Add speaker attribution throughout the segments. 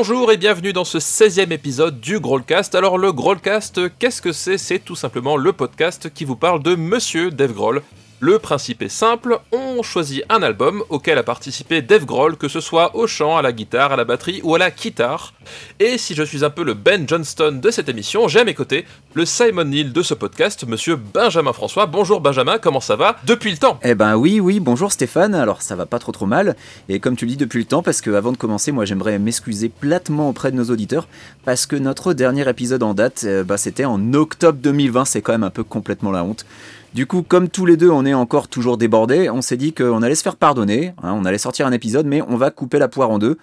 Speaker 1: Bonjour et bienvenue dans ce 16e épisode du Growlcast. Alors le Growlcast, qu'est-ce que c'est? C'est tout simplement le podcast qui vous parle de Monsieur Dave Grohl, le principe est simple, on choisit un album auquel a participé Dave Grohl, que ce soit au chant, à la guitare, à la batterie ou à la guitare. Et si je suis un peu le Ben Johnston de cette émission, j'ai à mes côtés le Simon Neil de ce podcast, monsieur Benjamin François. Bonjour Benjamin, comment ça va depuis le temps?
Speaker 2: Eh ben oui, oui, bonjour Stéphane, alors ça va pas trop trop mal. Et comme tu le dis depuis le temps, parce que avant de commencer, moi j'aimerais m'excuser platement auprès de nos auditeurs, parce que notre dernier épisode en date, euh, bah, c'était en octobre 2020, c'est quand même un peu complètement la honte. Du coup, comme tous les deux, on est encore toujours débordés, on s'est dit qu'on allait se faire pardonner, hein, on allait sortir un épisode, mais on va couper la poire en deux.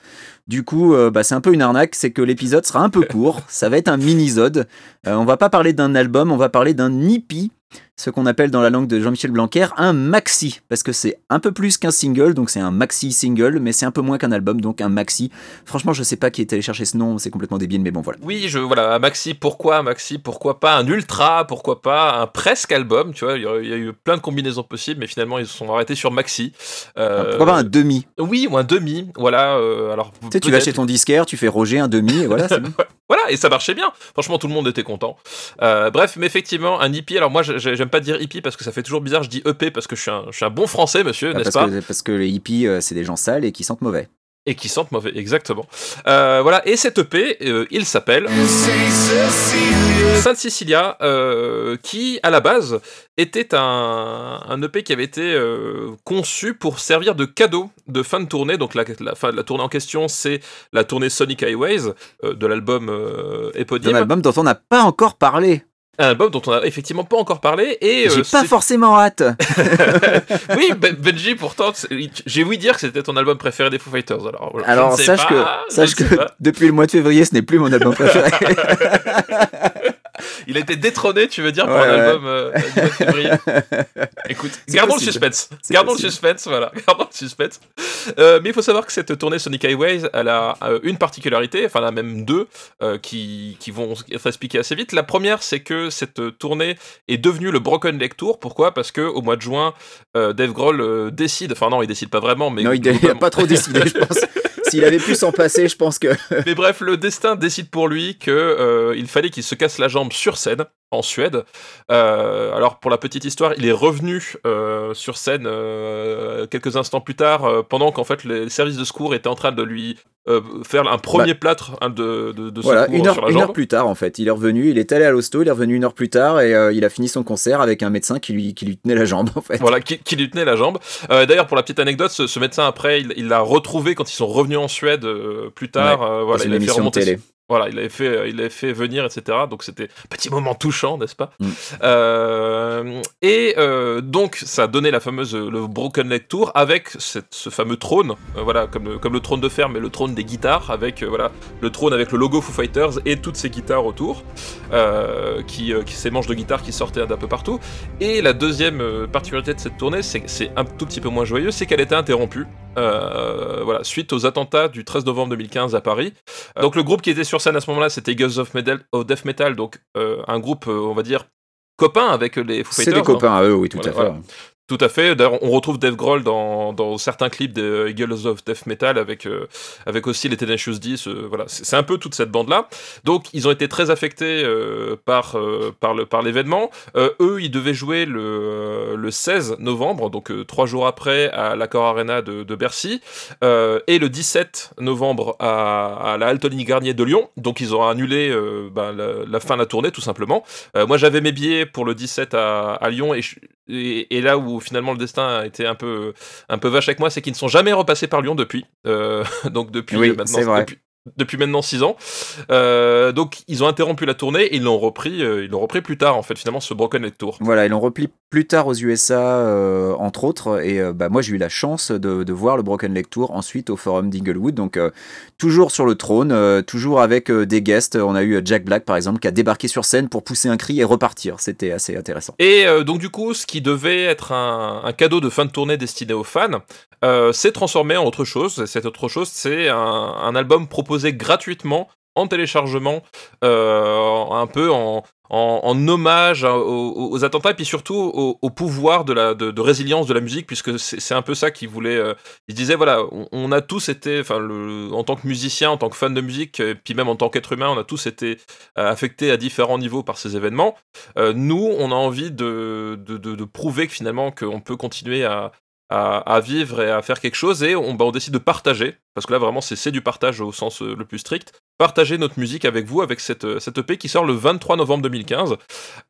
Speaker 2: Du coup, euh, bah, c'est un peu une arnaque, c'est que l'épisode sera un peu court, ça va être un mini-zode. Euh, on va pas parler d'un album, on va parler d'un hippie ce qu'on appelle dans la langue de Jean-Michel Blanquer un maxi, parce que c'est un peu plus qu'un single, donc c'est un maxi single, mais c'est un peu moins qu'un album, donc un maxi. Franchement, je sais pas qui est allé chercher ce nom, c'est complètement débile, mais bon voilà.
Speaker 1: Oui, je voilà, un maxi, pourquoi un maxi, pourquoi pas un ultra, pourquoi pas un presque album, tu vois, il y, a eu plein de combinaisons possibles, mais finalement ils se sont arrêtés sur maxi.
Speaker 2: Euh, pourquoi pas un demi?
Speaker 1: Oui, ou un demi, voilà. Euh, alors.
Speaker 2: Tu sais, tu vas chez ton disquaire, tu fais Roger un demi, et voilà, bon.
Speaker 1: Voilà, et ça marchait bien. Franchement, tout le monde était content. Euh, bref, mais effectivement, un hippie. Alors moi, j'aime pas dire hippie parce que ça fait toujours bizarre. Je dis EP parce que je suis un, je suis un bon français, monsieur, ah, n'est-ce pas
Speaker 2: Parce que les hippies, euh, c'est des gens sales et qui sentent mauvais.
Speaker 1: Et qui sentent mauvais, exactement. Euh, voilà, et cet EP, il s'appelle Sainte Cecilia, qui à la base était un, un EP qui avait été conçu pour servir de cadeau de fin de tournée. Donc la, la, fin, la tournée en question, c'est la tournée Sonic Highways de l'album éponyme.
Speaker 2: Un album dont on n'a pas encore parlé.
Speaker 1: Un album dont on n'a effectivement pas encore parlé et
Speaker 2: j'ai pas forcément hâte.
Speaker 1: oui, Benji, pourtant, j'ai ouï dire que c'était ton album préféré des Foo Fighters. Alors,
Speaker 2: alors sache que, sache que depuis le mois de février, ce n'est plus mon album préféré.
Speaker 1: Il a été détrôné, tu veux dire, par l'album euh, février. Écoute, gardons le suspense. Gardons le suspense, voilà. Gardons le suspense. Euh, mais il faut savoir que cette tournée Sonic Highways, elle a euh, une particularité, enfin, elle a même deux, euh, qui, qui vont être expliquées assez vite. La première, c'est que cette tournée est devenue le Broken Leg Tour. Pourquoi? Parce que au mois de juin, Dave Grohl décide, enfin non, il décide pas vraiment, mais...
Speaker 2: Non, il n'a pas trop décidé, je pense. S'il avait pu s'en passer, je pense que.
Speaker 1: Mais bref, le destin décide pour lui que euh, il fallait qu'il se casse la jambe sur scène en Suède. Euh, alors pour la petite histoire, il est revenu euh, sur scène quelques instants plus tard, pendant qu'en fait les services de secours étaient en train de lui faire un premier bah, plâtre hein, de, de, de
Speaker 2: voilà,
Speaker 1: secours
Speaker 2: une heure,
Speaker 1: sur la
Speaker 2: une
Speaker 1: jambe.
Speaker 2: heure plus tard en fait, il est revenu, il est allé à l'hosto, il est revenu une heure plus tard et il a fini son concert avec un médecin qui lui, qui lui tenait la jambe en fait.
Speaker 1: Voilà, qui, qui lui tenait la jambe. D'ailleurs pour la petite anecdote, ce, ce médecin après, il l'a retrouvé quand ils sont revenus en Suède plus tard.
Speaker 2: Ouais,
Speaker 1: voilà,
Speaker 2: une
Speaker 1: il fait remonter
Speaker 2: télé.
Speaker 1: Voilà, il avait fait, il avait fait venir, etc. Donc c'était un petit moment touchant, n'est-ce pas?
Speaker 2: Mm.
Speaker 1: Euh, Et euh, donc ça a donné la fameuse le Broken Leg Tour avec cette- ce fameux trône, euh, voilà, comme le, comme le trône de fer, mais le trône des guitares avec euh, voilà le trône avec le logo Foo Fighters et toutes ces guitares autour, euh, qui, euh, qui ces manches de guitare qui sortaient d'un peu partout. Et la deuxième euh, particularité de cette tournée, c'est un tout petit peu moins joyeux, c'est qu'elle était interrompue. euh, voilà, suite aux attentats du 13 novembre 2015 à Paris. Euh, Donc le groupe qui était sur scène à ce moment-là, c'était Guns of, Metal, of Death Metal, donc euh, un groupe, euh, on va dire, copain avec les Foo
Speaker 2: C'est
Speaker 1: Fighters.
Speaker 2: des copains à eux, oui, tout
Speaker 1: Voilà,
Speaker 2: à fait.
Speaker 1: voilà. Tout à fait. D'ailleurs, on retrouve Dave Grohl dans, certains clips de Eagles of Death Metal avec, euh, avec aussi les Tenacious D. ce- voilà, c'est un peu toute cette bande-là. Donc, ils ont été très affectés euh, par, euh, par l'événement. Euh, eux, ils devaient jouer le, euh, le 16 novembre, donc euh, trois jours après, à l'Accor Arena de, Bercy, euh, et le 17 novembre à, la Altony Garnier de Lyon. Donc, ils ont annulé euh, ben, la, fin de la tournée, tout simplement. Euh, moi, j'avais mes billets pour le 17 à, Lyon, et là où finalement le destin a été un peu, un peu vache avec moi, c'est qu'ils ne sont jamais repassés par Lyon depuis. Euh, donc depuis
Speaker 2: Oui,
Speaker 1: euh, maintenant, depuis, depuis maintenant 6 ans. Euh, donc ils ont interrompu la tournée et ils l'ont repris, euh, ils l'ont repris plus tard en fait finalement ce Broken Leg Tour.
Speaker 2: Voilà, ils l'ont repli plus tard aux USA, euh, entre autres. Et bah, moi, j'ai eu la chance de, de voir le Broken Leg Tour ensuite au Forum d'Inglewood. Donc, toujours sur le trône, toujours avec des guests. On a eu Jack Black, par exemple, qui a débarqué sur scène pour pousser un cri et repartir. C'était assez intéressant.
Speaker 1: Et donc du coup, ce qui devait être un, un cadeau de fin de tournée destiné aux fans, s'est transformé en autre chose. Et Cette autre chose, c'est un, un album proposé gratuitement en téléchargement, un peu en, en, hommage aux, attentats et puis surtout au, pouvoir de, la, de, résilience de la musique, puisque c'est un peu ça qu'il voulait. Euh, il disait voilà, on, a tous été, enfin, en tant que musicien, en tant que fan de musique, et puis même en tant qu'être humain, on a tous été euh, affectés à différents niveaux par ces événements. Euh, nous, on a envie de, de, de prouver que finalement qu'on peut continuer à, à, vivre et à faire quelque chose et on, bah, on décide de partager, parce que là vraiment c'est du partage au sens euh, le plus strict, partager notre musique avec vous avec cette, euh, cette EP qui sort le 23 novembre 2015.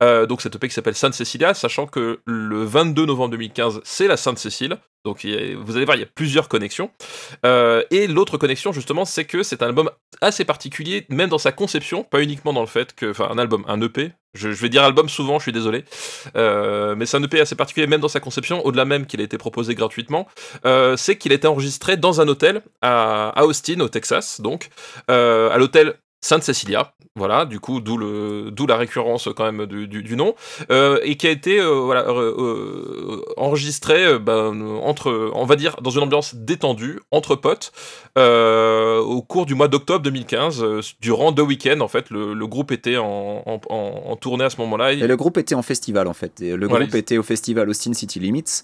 Speaker 1: Euh, donc cette EP qui s'appelle Sainte Cecilia, sachant que le 22 novembre 2015 c'est la Sainte Cécile, donc vous allez voir, il y a plusieurs connexions. Euh, et l'autre connexion, justement, c'est que c'est un album assez particulier, même dans sa conception, pas uniquement dans le fait que, enfin, un album, un EP. Je, vais dire album souvent, je suis désolé, euh, mais c'est un EP assez particulier, même dans sa conception, au-delà même qu'il a été proposé gratuitement. Euh, c'est qu'il a été enregistré dans un hôtel à, Austin, au Texas, donc à l'hôtel Sainte Cecilia, voilà, du coup, d'où le, d'où la récurrence quand même du, du, nom, euh, et qui a été euh, voilà euh, enregistré ben, entre, on va dire, dans une ambiance détendue entre potes, au cours du mois d'octobre 2015, durant deux week-ends en fait, le, le groupe était en, en, en, tournée à ce moment-là.
Speaker 2: Et le groupe était en festival en fait. le groupe était au festival Austin City Limits,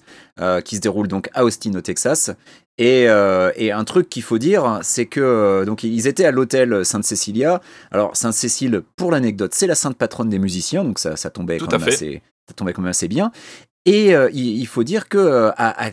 Speaker 2: qui se déroule donc à Austin au Texas, euh, et, un truc qu'il faut dire, c'est que euh, donc ils étaient à l'hôtel Sainte-Cécilia. Alors Sainte-Cécile, pour l'anecdote, c'est la sainte patronne des musiciens, donc ça, tombait, quand même assez, ça tombait quand même assez bien. Et euh, il, faut dire que à,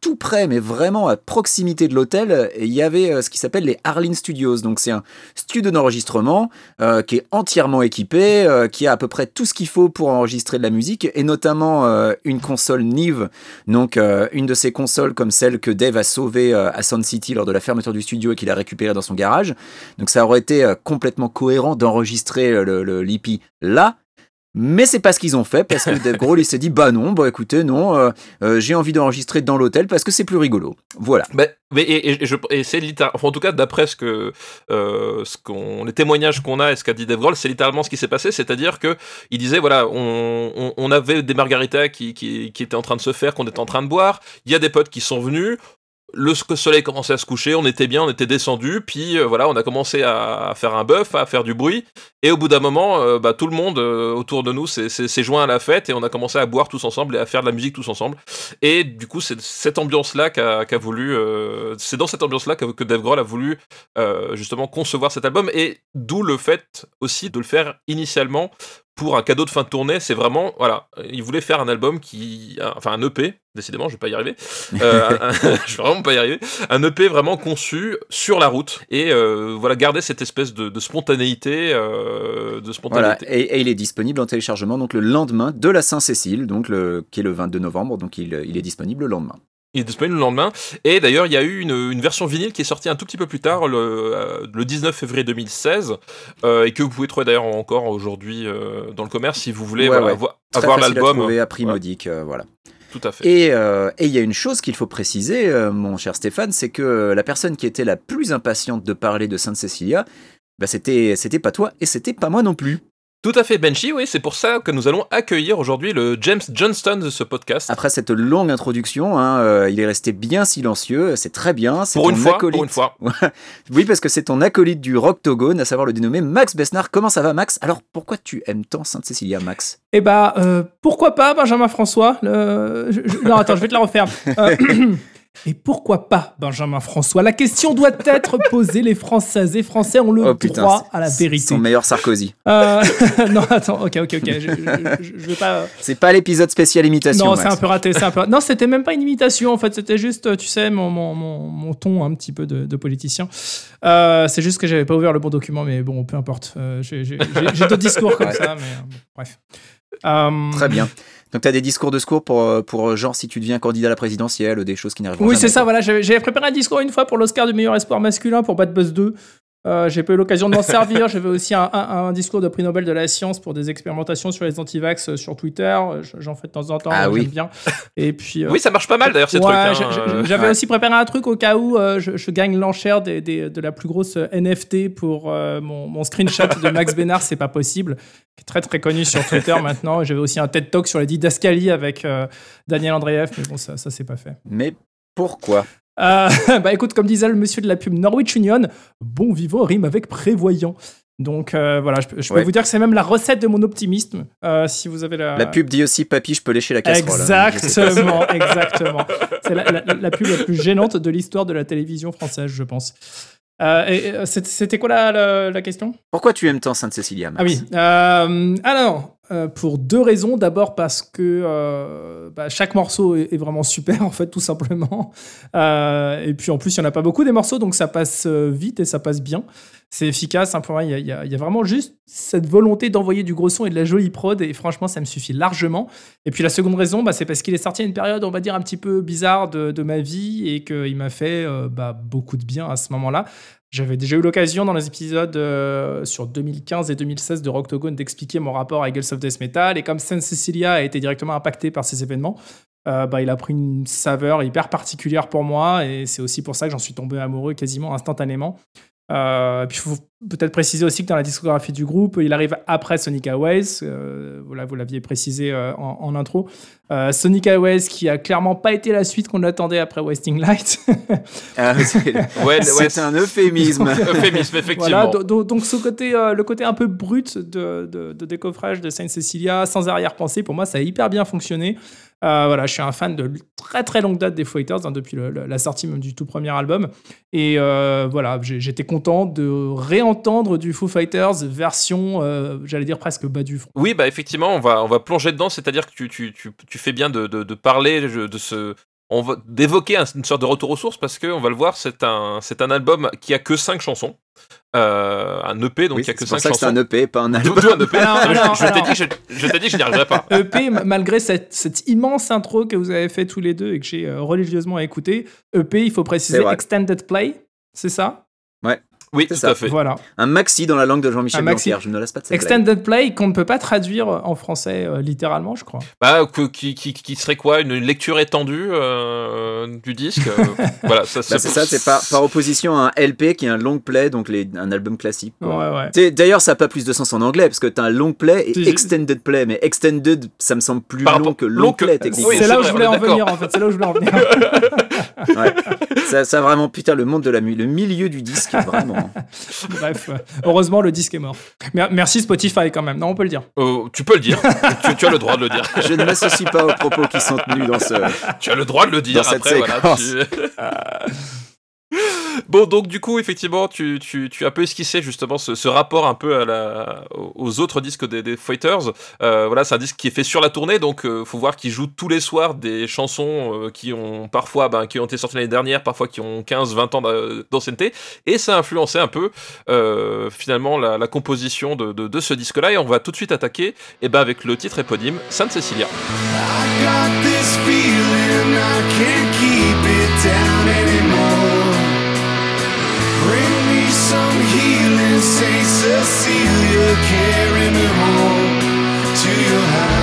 Speaker 2: tout près, mais vraiment à proximité de l'hôtel, il y avait euh, ce qui s'appelle les Arlene Studios. Donc c'est un studio d'enregistrement euh, qui est entièrement équipé, euh, qui a à peu près tout ce qu'il faut pour enregistrer de la musique, et notamment une console Nive, donc une de ces consoles comme celle que Dave a sauvée à Sound City lors de la fermeture du studio et qu'il a récupéré dans son garage. Donc ça aurait été complètement cohérent d'enregistrer le, le là, mais c'est pas ce qu'ils ont fait parce que Dave Grohl il s'est dit bah non bah écoutez non euh, euh, j'ai envie d'enregistrer dans l'hôtel parce que c'est plus rigolo. Voilà.
Speaker 1: mais et, c'est littéralement en tout cas d'après ce que euh, ce qu'on les témoignages qu'on a et ce qu'a dit Dave Grohl c'est littéralement ce qui s'est passé. C'est-à-dire que il disait voilà on, on, avait des margaritas qui, qui étaient en train de se faire qu'on était en train de boire. Il y a des potes qui sont venus le soleil commençait à se coucher, on était bien, on était descendu, puis euh, voilà, on a commencé à, faire un bœuf, à faire du bruit, et au bout d'un moment, euh, bah, tout le monde euh, autour de nous s'est joint à la fête, et on a commencé à boire tous ensemble et à faire de la musique tous ensemble. Et du coup, c'est cette ambiance-là qu'a voulu, c'est dans cette ambiance-là que, que, Dave a voulu justement concevoir cet album, et d'où le fait aussi de le faire initialement pour un cadeau de fin de tournée, c'est vraiment, voilà, il voulait faire un album qui, enfin un EP, décidément, je vais pas y arriver, euh, je vais vraiment pas y arriver, un EP vraiment conçu sur la route et euh, voilà, garder cette espèce de, spontanéité, euh, de spontanéité.
Speaker 2: Voilà, et, il est disponible en téléchargement donc le lendemain de la Saint-Cécile, donc le, qui est le 22 novembre, donc il, il est disponible le lendemain.
Speaker 1: Il est disponible le lendemain. Et d'ailleurs, il y a eu une, version vinyle qui est sortie un tout petit peu plus tard, le, 19 euh, février 2016, euh, et que vous pouvez trouver d'ailleurs encore aujourd'hui euh, dans le commerce si vous voulez avoir l'album.
Speaker 2: à prix modique, voilà.
Speaker 1: Tout à fait.
Speaker 2: Et il y a une chose qu'il faut préciser, mon cher Stéphane, c'est que la personne qui était la plus impatiente de parler de Sainte Cecilia, bah c'était pas toi et c'était pas moi non plus.
Speaker 1: Tout à fait, Benchy, oui, c'est pour ça que nous allons accueillir aujourd'hui le James Johnston de ce podcast.
Speaker 2: Après cette longue introduction, hein, euh, il est resté bien silencieux, c'est très bien.
Speaker 1: Pour une, fois, pour une fois.
Speaker 2: oui, parce que c'est ton acolyte du rock togone, à savoir le dénommé Max Besnard. Comment ça va, Max? Alors, pourquoi tu aimes tant Sainte-Cécilia, Max?
Speaker 3: Eh bah, euh, pourquoi pas Benjamin François? Non, attends, je vais te la refaire. Euh, Et pourquoi pas Benjamin François? La question doit être posée. Les Françaises et Français ont le oh, droit à la vérité.
Speaker 2: Son meilleur Sarkozy.
Speaker 3: Euh, non, attends, ok, ok, ok. Je, vais pas.
Speaker 2: C'est pas l'épisode spécial imitation.
Speaker 3: Non, c'est un peu raté. Un peu... Non, c'était même pas une imitation. En fait, c'était juste, tu sais, mon, mon, mon, ton un petit peu de, politicien. Euh, c'est juste que j'avais pas ouvert le bon document, mais bon, peu importe. Euh, j'ai d'autres discours comme ça, mais bref.
Speaker 2: Très bien. Donc tu as des discours de secours pour, euh, pour euh, genre si tu deviens candidat à la présidentielle, des choses qui n'arrivent pas.
Speaker 3: Oui, c'est ça, voilà. J'avais préparé un discours une fois pour l'Oscar du meilleur espoir masculin pour Bad Buzz 2. Euh, j'ai pas eu l'occasion de m'en servir. J'avais aussi un, discours de prix Nobel de la science pour des expérimentations sur les antivax sur Twitter. J'en fais de temps en temps. Ah oui. bien.
Speaker 1: Et puis. Oui, ça marche pas mal d'ailleurs ces trucs. Hein,
Speaker 3: j'avais aussi préparé un truc au cas où je, gagne l'enchère des, de la plus grosse NFT pour mon, mon, screenshot de Max Bénard. C'est pas possible qui est très très connu sur Twitter maintenant. J'avais aussi un TED Talk sur les didascalies avec euh, Daniel Andreev, mais bon, ça, ça c'est pas fait.
Speaker 2: Mais pourquoi?
Speaker 3: bah écoute, comme disait le monsieur de la pub Norwich Union, bon vivant rime avec prévoyant. Donc euh, voilà, je, peux vous dire que c'est même la recette de mon optimisme. Euh, si vous avez la...
Speaker 2: la pub dit aussi papy, je peux lécher la casserole.
Speaker 3: Hein, exactement, exactement. C'est la, pub la plus gênante de l'histoire de la télévision française, je pense. Euh, C'était quoi la, la, question?
Speaker 2: Pourquoi tu aimes tant Sainte-Cécilia
Speaker 3: Ah oui. alors, pour deux raisons. D'abord parce que bah, chaque morceau est, vraiment super, en fait, tout simplement. et puis en plus, il n'y en a pas beaucoup des morceaux, donc ça passe vite et ça passe bien c'est efficace. Hein, il y, a, vraiment juste cette volonté d'envoyer du gros son et de la jolie prod. Et franchement, ça me suffit largement. Et puis la seconde raison, bah, c'est parce qu'il est sorti à une période, on va dire, un petit peu bizarre de, ma vie et qu'il m'a fait euh, bah, beaucoup de bien à ce moment-là. J'avais déjà eu l'occasion dans les épisodes euh, sur 2015 et 2016 de Rocktogone d'expliquer mon rapport à Eagles of Death Metal. Et comme Saint Cecilia a été directement impacté par ces événements, euh, bah, il a pris une saveur hyper particulière pour moi. Et c'est aussi pour ça que j'en suis tombé amoureux quasiment instantanément. Euh, puis il faut peut-être préciser aussi que dans la discographie du groupe, il arrive après Sonic Highways. Euh, voilà, vous l'aviez précisé euh, en, intro. Euh, Sonic Highways qui a clairement pas été la suite qu'on attendait après Wasting Light.
Speaker 2: ah, c'est un euphémisme.
Speaker 1: euphémisme, effectivement.
Speaker 3: Voilà, donc, ce côté, le côté un peu brut de, de, de décoffrage de Saint Cecilia, sans arrière-pensée, pour moi, ça a hyper bien fonctionné. Euh, voilà, je suis un fan de très très longue date des Fighters, hein, depuis la sortie même du tout premier album. Et euh, voilà, j'étais content de réentendre du Foo Fighters version, euh, j'allais dire presque bas du front.
Speaker 1: Oui, bah effectivement, on va, on va plonger dedans, c'est-à-dire que tu, tu, tu, tu, fais bien de, de, de parler de ce, on va d'évoquer une sorte de retour aux sources parce que on va le voir, c'est un c'est un album qui a que 5 chansons, euh, un EP donc il y a que 5 chansons.
Speaker 2: C'est un EP, pas un album.
Speaker 1: un EP. je t'ai dit, je, t'ai dit que je n'y arriverais pas.
Speaker 3: EP malgré cette, cette, immense intro que vous avez fait tous les deux et que j'ai euh, religieusement écouté. EP, il faut préciser extended play, c'est ça?
Speaker 2: Ouais.
Speaker 1: Oui, tout ça. à fait.
Speaker 3: Voilà.
Speaker 2: Un maxi dans la langue de Jean-Michel Blanquer, je ne laisse pas de
Speaker 3: Extended play qu'on ne peut pas traduire en français euh, littéralement, je crois.
Speaker 1: Bah, qui, qui, qui, serait quoi? Une lecture étendue euh, du disque euh, Voilà,
Speaker 2: ça, bah, c'est ça, c'est par, par, opposition à un LP qui est un long play, donc les, un album classique.
Speaker 3: Ouais, ouais.
Speaker 2: D'ailleurs, ça n'a pas plus de sens en anglais, parce que tu as un long play et extended play, mais extended, ça me semble plus long que long, play, techniquement.
Speaker 3: c'est là où je voulais en venir, en fait, c'est là où je voulais en venir.
Speaker 2: ouais. ça, ça, vraiment, putain, le monde de la le milieu du disque, vraiment.
Speaker 3: Bref, heureusement, le disque est mort. Merci Spotify quand même, non, on peut le dire.
Speaker 1: Oh, tu peux le dire, tu, as le droit de le dire.
Speaker 2: Je ne m'associe pas aux propos qui sont tenus dans ce.
Speaker 1: Tu as le droit de le dire
Speaker 2: après,
Speaker 1: voilà. Bon, donc du coup, effectivement, tu, tu, tu as un peu esquissé justement ce, ce, rapport un peu à la, aux autres disques des, des Fighters. Euh, voilà, c'est un disque qui est fait sur la tournée, donc euh, faut voir qu'ils jouent tous les soirs des chansons euh, qui ont parfois, ben, qui ont été sorties l'année dernière, parfois qui ont 15-20 ans d'ancienneté, et ça a influencé un peu euh, finalement la, la, composition de, de, de ce disque-là. Et on va tout de suite attaquer, et eh ben avec le titre éponyme, Sainte Cecilia. Saint Cecilia, carry me home to your house.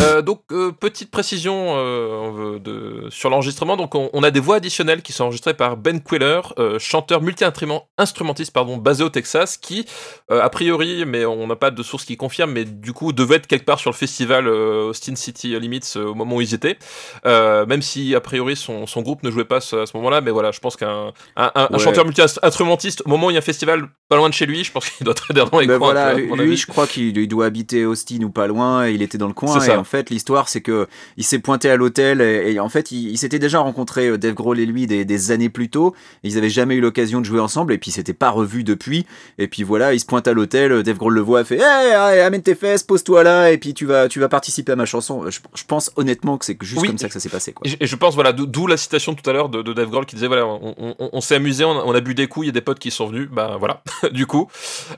Speaker 1: Euh, donc, euh, petite précision euh, de, sur l'enregistrement. Donc, on, a des voix additionnelles qui sont enregistrées par Ben Queller, chanteur multi-instrumentiste pardon, basé au Texas, qui, a priori, mais on n'a pas de source qui confirme, mais du coup, devait être quelque part sur le festival Austin City Limits au moment où ils étaient. même si, a priori, son, son, groupe ne jouait pas à ce moment-là. Mais voilà, je pense qu'un un, chanteur multi-instrumentiste, au moment où il y a un festival pas loin de chez lui, je pense qu'il doit être dans les
Speaker 2: ben
Speaker 1: coins.
Speaker 2: Voilà, lui, je crois qu'il doit habiter Austin ou pas loin. Et il était dans le coin. Fait, l'histoire, c'est que il s'est pointé à l'hôtel et, en fait, il, s'était déjà rencontré euh, Dave Grohl et lui des, années plus tôt. ils avaient jamais eu l'occasion de jouer ensemble et puis s'étaient pas revus depuis. Et puis voilà, il se pointe à l'hôtel, euh, Dave Grohl le voit, fait Hey, amène tes fesses, pose-toi là et puis tu vas, tu vas participer à ma chanson. Je, pense honnêtement que c'est juste comme ça que ça s'est passé. Quoi.
Speaker 1: Et, je pense, voilà, d'où la citation tout à l'heure de, Dave Grohl qui disait Voilà, on, s'est amusé, on, a bu des coups, il y a des potes qui sont venus. Bah voilà, du coup.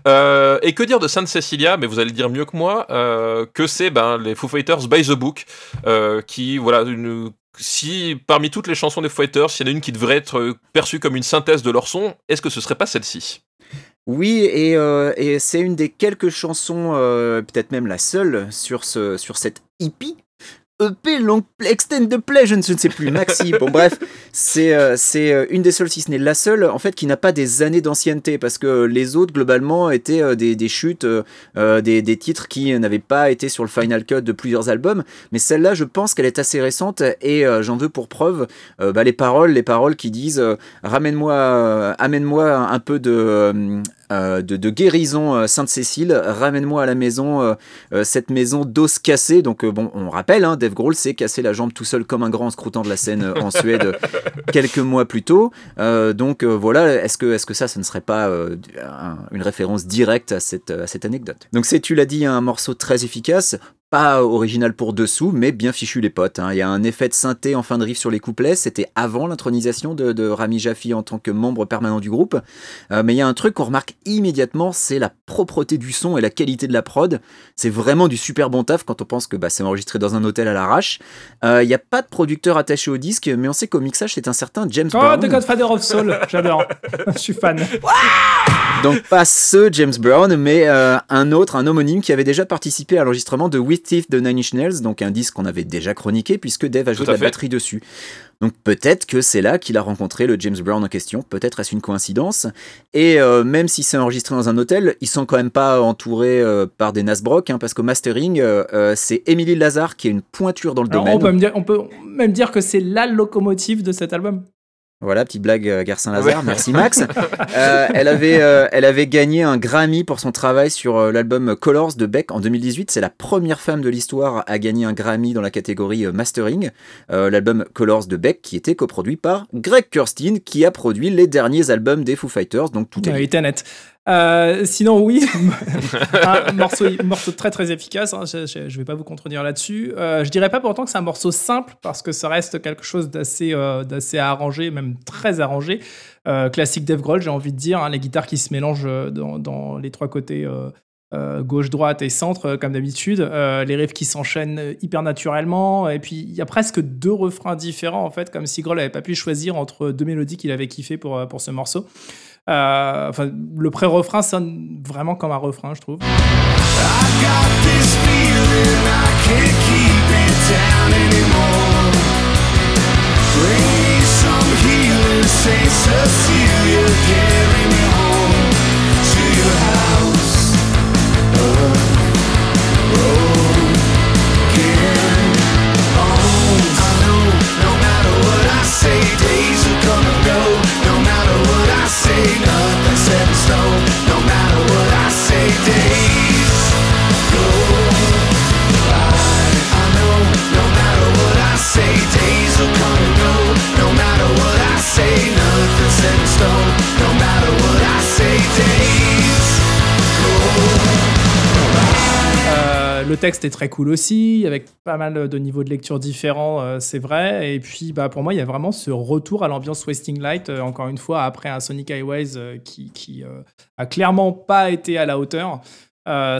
Speaker 1: Euh, et que dire de Sainte Cecilia? Mais vous allez le dire mieux que moi, que c'est ben, les Foo Fighters by the book, euh, qui, voilà, si parmi toutes les chansons des Fighters, s'il y en a une qui devrait être perçue comme une synthèse de leur son, est-ce que ce serait pas celle-ci?
Speaker 2: Oui, et, euh, et c'est une des quelques chansons, euh, peut-être même la seule, sur, ce, sur cette hippie EP long extended play, je ne, sais plus, maxi. Bon bref, c'est euh, c'est euh, une des seules, si ce n'est la seule, en fait, qui n'a pas des années d'ancienneté, parce que les autres globalement étaient euh, des, des, chutes, des, des, titres qui n'avaient pas été sur le final cut de plusieurs albums. Mais celle-là, je pense qu'elle est assez récente et j'en veux pour preuve bah, les paroles, les paroles qui disent ramène-moi, amène-moi un peu de euh, de, guérison euh, Sainte-Cécile, ramène-moi à la maison euh, cette maison d'os cassé. Donc bon, on rappelle, hein, Dave Grohl s'est cassé la jambe tout seul comme un grand en scrutant de la scène en Suède quelques mois plus tôt. donc voilà, est-ce que, est -ce que ça, ça ne serait pas une référence directe à cette, à cette anecdote? Donc c'est, tu l'as dit, un morceau très efficace? Pas original pour dessous, mais bien fichu les potes. Hein. Il y a un effet de synthé en fin de riff sur les couplets, c'était avant l'intronisation de, Rami Jaffi en tant que membre permanent du groupe. Euh, mais il y a un truc qu'on remarque immédiatement, c'est la propreté du son et la qualité de la prod. C'est vraiment du super bon taf quand on pense que bah, c'est enregistré dans un hôtel à l'arrache. Euh, il n'y a pas de producteur attaché au disque, mais on sait qu'au mixage c'est un certain James oh, Brown.
Speaker 3: Oh, The Godfather of Soul, j'adore. Je suis fan.
Speaker 2: Donc pas ce James Brown, mais euh, un autre, un homonyme qui avait déjà participé à l'enregistrement de With De Nine Inch Nails, donc un disque qu'on avait déjà chroniqué puisque Dave a joué de la batterie dessus. Donc peut-être que c'est là qu'il a rencontré le James Brown en question, peut-être est-ce une coïncidence. Et euh, même si c'est enregistré dans un hôtel, ils sont quand même pas entourés euh, par des Nasbrock, hein, parce qu'au mastering, euh, c'est Emily Lazare qui est une pointure dans le domaine.
Speaker 3: on peut même dire que c'est la locomotive de cet album.
Speaker 2: Voilà, petite blague euh, Garcin Lazare, merci Max. Euh, elle, avait, euh, elle avait gagné un Grammy pour son travail sur l'album Colors de Beck en 2018. C'est la première femme de l'histoire à gagner un Grammy dans la catégorie mastering. l'album Colors de Beck qui était coproduit par Greg Kurstin qui a produit les derniers albums des Foo Fighters. Donc tout est.
Speaker 3: Ouais, net. Euh, sinon, oui, un morceau, morceau très très efficace. Hein, je ne vais pas vous contredire là-dessus. Euh, je dirais pas pourtant que c'est un morceau simple parce que ça reste quelque chose d'assez euh, d'assez arrangé, même très arrangé. Euh, classique Dave Grohl, j'ai envie de dire. Hein, les guitares qui se mélangent dans, dans les trois côtés. gauche, droite et centre, comme d'habitude. les riffs qui s'enchaînent hyper naturellement. Et puis, il y a presque deux refrains différents, en fait, comme si Grohl n'avait pas pu choisir entre deux mélodies qu'il avait kiffé pour, pour ce morceau. Euh, le pré-refrain sonne vraiment comme un refrain, je trouve. Le texte est très cool aussi, avec pas mal de niveaux de lecture différents, euh, c'est vrai. Et puis, bah, pour moi, il y a vraiment ce retour à l'ambiance Wasting Light, euh, encore une fois, après un Sonic Highways euh, qui, qui a clairement pas été à la hauteur.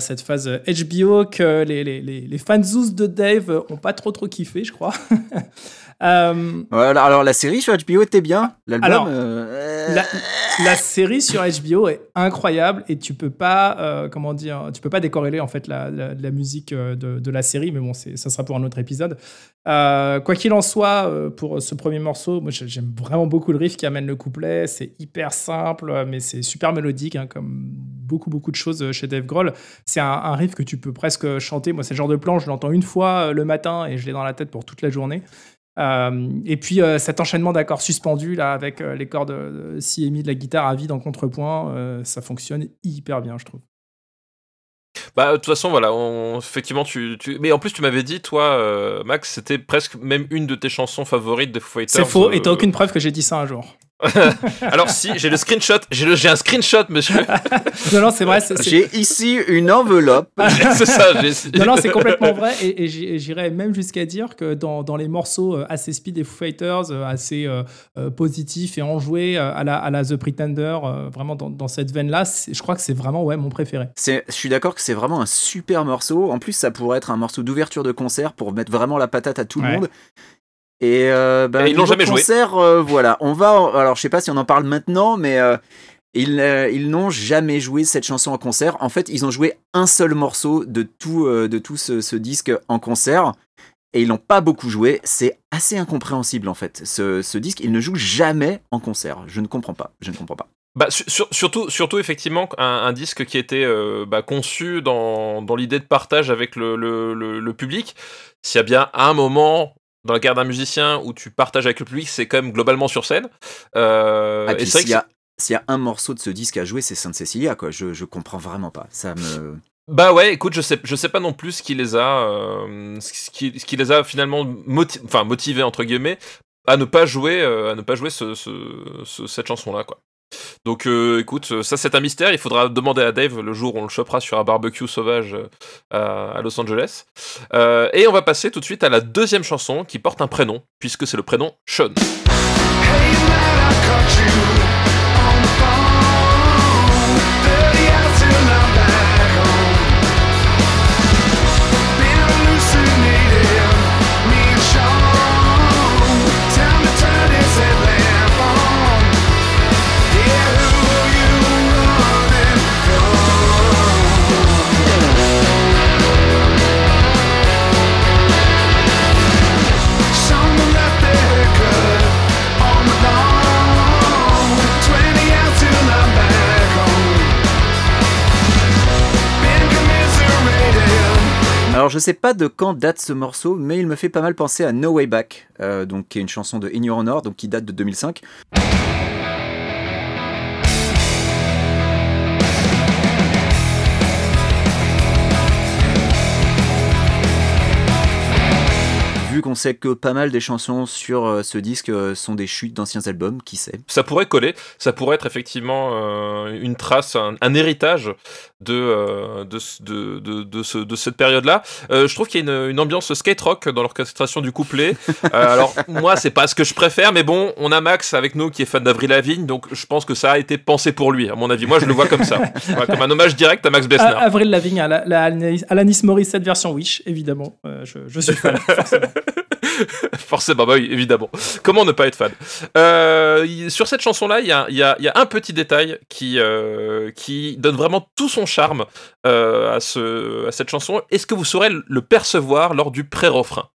Speaker 3: cette phase HBO que les, les, les, de Dave ont pas trop trop kiffé, je crois.
Speaker 2: Euh, alors la série sur HBO était bien. L'album.
Speaker 3: Euh, la, série sur HBO est incroyable et tu peux pas, euh, comment dire, tu peux pas décorréler en fait la, la, musique de, de, la série, mais bon, ça sera pour un autre épisode. quoi qu'il en soit, pour ce premier morceau, moi j'aime vraiment beaucoup le riff qui amène le couplet. C'est hyper simple, mais c'est super mélodique, hein, comme beaucoup beaucoup de choses chez Dave Grohl. C'est un, un, riff que tu peux presque chanter. Moi, c'est le genre de plan, je l'entends une fois le matin et je l'ai dans la tête pour toute la journée. Euh, et puis euh, cet enchaînement d'accords suspendus là avec euh, les cordes si émis de la guitare à vide en contrepoint, ça fonctionne hyper bien, je trouve.
Speaker 1: Bah, de toute façon, voilà, effectivement, tu, tu, Mais en plus, tu m'avais dit, toi, Max, c'était presque même une de tes chansons favorites de Foo Fighters.
Speaker 3: C'est faux, et t'as aucune preuve que j'ai dit ça un jour.
Speaker 1: Alors si, j'ai le screenshot, j'ai un screenshot, monsieur.
Speaker 3: non, non, c'est vrai.
Speaker 2: J'ai ici une enveloppe.
Speaker 1: c'est ça.
Speaker 3: Non, non, c'est complètement vrai. Et, j'irais même jusqu'à dire que dans, dans, les morceaux euh, assez speed des Foo Fighters, euh, assez euh, positifs et enjoués à la, à la The Pretender, vraiment dans, dans cette veine-là, je crois que c'est vraiment ouais, mon préféré.
Speaker 2: Je suis d'accord que c'est vraiment un super morceau. En plus, ça pourrait être un morceau d'ouverture de concert pour mettre vraiment la patate à tout le monde. Et, euh, ben,
Speaker 1: ils n'ont jamais
Speaker 2: concert, joué. Euh, voilà, on va. Alors, je sais pas si on en parle maintenant, mais euh, ils, ils n'ont jamais joué cette chanson en concert. En fait, ils ont joué un seul morceau de tout, de tout ce, ce, disque en concert. et ils l'ont pas beaucoup joué. C'est assez incompréhensible en fait. Ce, ce disque, il ne joue jamais en concert. Je ne comprends pas. Je ne comprends pas.
Speaker 1: Bah, surtout, surtout, effectivement, un, disque qui était euh, bah, conçu dans, dans l'idée de partage avec le, le, le, public. S'il y a bien un moment dans la guerre d'un musicien où tu partages avec le public, c'est quand même globalement sur scène.
Speaker 2: Euh, ah, et s'il y, a, y a un morceau de ce disque à jouer, c'est Sainte Cecilia, quoi. Je, je comprends vraiment pas. Ça me.
Speaker 1: Bah ouais, écoute, je sais, je sais pas non plus ce qui les a, euh, ce, qui, ce qui les a finalement enfin motivés entre guillemets à ne pas jouer, à ne pas jouer ce, ce, cette chanson là, quoi. Donc euh, écoute, ça c'est un mystère, il faudra demander à Dave le jour où on le chopera sur un barbecue sauvage euh, à, Los Angeles. Euh, et on va passer tout de suite à la deuxième chanson qui porte un prénom, puisque c'est le prénom Sean.
Speaker 2: Je sais pas de quand date ce morceau, mais il me fait pas mal penser à No Way Back, euh, donc qui est une chanson de Honor, donc qui date de 2005. Vu qu'on sait que pas mal des chansons sur euh, ce disque euh, sont des chutes d'anciens albums, qui sait?
Speaker 1: Ça pourrait coller, ça pourrait être effectivement euh, une trace, un, héritage de, de, de, de, ce, de cette période-là. je trouve qu'il y a une, ambiance skate rock dans l'orchestration du couplet. alors, moi, c'est pas ce que je préfère, mais bon, on a Max avec nous qui est fan d'Avril Lavigne, donc je pense que ça a été pensé pour lui, à mon avis. Moi, je le vois comme ça. comme un hommage direct à Max Bessner.
Speaker 3: Avril Lavigne, à la, la, Alanis Morissette version Wish, évidemment. je, je suis fan, forcément.
Speaker 1: Forcément, bah évidemment. Comment ne pas être fan? Euh, Sur cette chanson-là, il y a, un petit détail qui, euh, donne vraiment tout son charme euh, à cette chanson. Est-ce que vous saurez le percevoir lors du pré-refrain?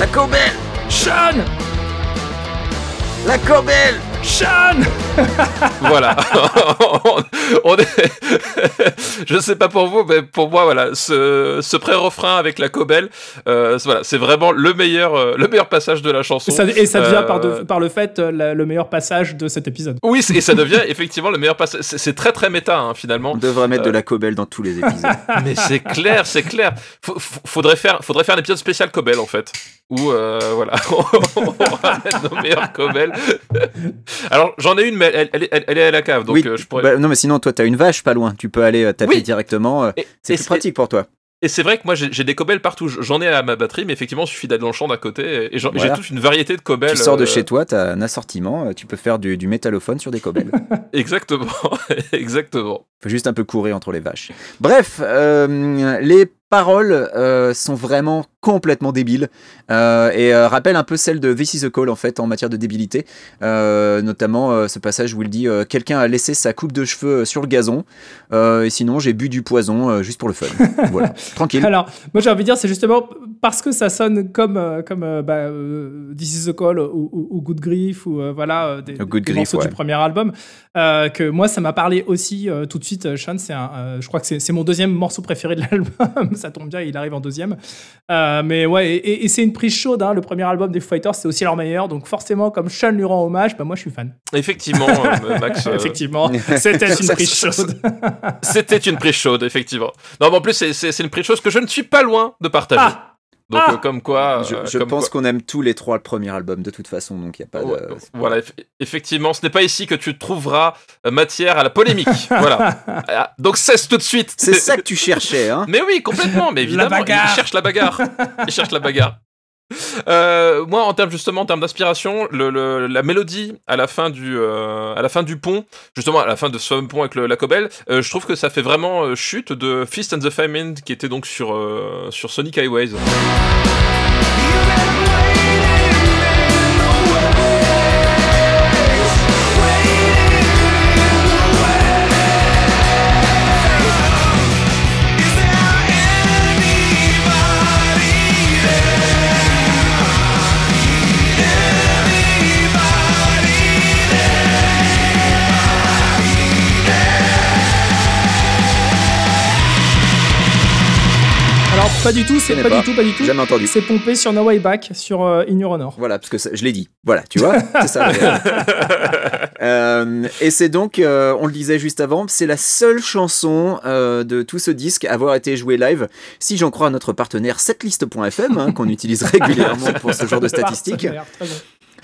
Speaker 2: La cobelle!
Speaker 3: Sean!
Speaker 2: La cobelle!
Speaker 3: Sean
Speaker 1: Voilà. on est... je sais pas pour vous, mais pour moi, voilà, ce, ce pré-refrain avec la cobelle, euh, voilà, c'est vraiment le meilleur, euh, le meilleur passage de la chanson.
Speaker 3: Et ça, devient par, euh, par, le fait le meilleur passage de cet épisode.
Speaker 1: Oui, et ça devient effectivement le meilleur passage. C'est très très méta, hein, finalement.
Speaker 2: On devrait mettre de la cobelle dans tous les épisodes.
Speaker 1: mais c'est clair, c'est clair. faudrait faire, faudrait faire un épisode spécial cobelle en fait, où voilà, on ramène nos meilleures cobelles. Alors j'en ai une, mais elle, elle, est à la cave, donc je pourrais.
Speaker 2: Bah, non, mais sinon toi, t'as une vache pas loin. Tu peux aller euh, taper directement. Euh, c'est plus pratique pour toi.
Speaker 1: Et c'est vrai que moi j'ai des cobelles partout. J'en ai à ma batterie, mais effectivement, il suffit d'aller dans le champ d'à côté. Et j'ai toute une variété de cobelles. Tu
Speaker 2: sors de euh, chez toi, tu as un assortiment. Tu peux faire du, du métallophone sur des cobelles.
Speaker 1: exactement, exactement.
Speaker 2: Faut juste un peu courir entre les vaches. Bref, les paroles euh, sont vraiment complètement débiles euh, et euh, rappellent un peu celle de This is a Call en fait en matière de débilité. Notamment ce passage où il dit quelqu'un a laissé sa coupe de cheveux sur le gazon. Et sinon j'ai bu du poison juste pour le fun. Voilà. Tranquille.
Speaker 3: Alors moi j'ai envie de dire c'est justement parce que ça sonne comme comme bah, This is a Call ou, Good Grief ou voilà des, morceaux du premier album que moi ça m'a parlé aussi tout de suite Sean c'est je crois que c'est mon deuxième morceau préféré de l'album. Ça tombe bien, il arrive en deuxième. Euh, mais ouais, et, c'est une prise chaude. Hein. Le premier album des Foo Fighters, c'est aussi leur meilleur. Donc forcément, comme Sean lui rend hommage, bah moi je suis fan.
Speaker 1: Effectivement, euh, Max.
Speaker 3: Euh, effectivement, c'était une prise chaude.
Speaker 1: c'était une prise chaude, effectivement. Non, mais en plus, c'est une prise chaude que je ne suis pas loin de partager. Ah donc ah comme quoi,
Speaker 2: je, pense qu'on aime tous les trois le premier album de toute façon, donc il y a pas. de...
Speaker 1: Voilà, effectivement, ce n'est pas ici que tu trouveras matière à la polémique. voilà. Ah, donc cesse tout de suite.
Speaker 2: C'est ça que tu cherchais, hein
Speaker 1: Mais oui, complètement. Mais évidemment, il cherche la bagarre. il cherche la bagarre. Euh, moi, en termes justement, en termes d'inspiration, le, la mélodie à la fin du euh, à la fin du pont, justement à la fin de ce pont avec la cobelle, euh, je trouve que ça fait vraiment chute de Fist and the Famine qui était donc sur Sonic Highways.
Speaker 3: Pas du tout, c'est pas,
Speaker 2: pas.
Speaker 3: du tout, pas du tout.
Speaker 2: Jamais entendu.
Speaker 3: C'est pompé sur No Way Back sur euh, In Your Honor.
Speaker 2: Voilà, parce que ça- je l'ai dit. Voilà, tu vois, c'est ça. Euh, et c'est donc, euh, on le disait juste avant, c'est la seule chanson de tout ce disque à avoir été jouée live, si j'en crois à notre partenaire setlist.fm, hein, qu'on utilise régulièrement pour ce genre de statistiques.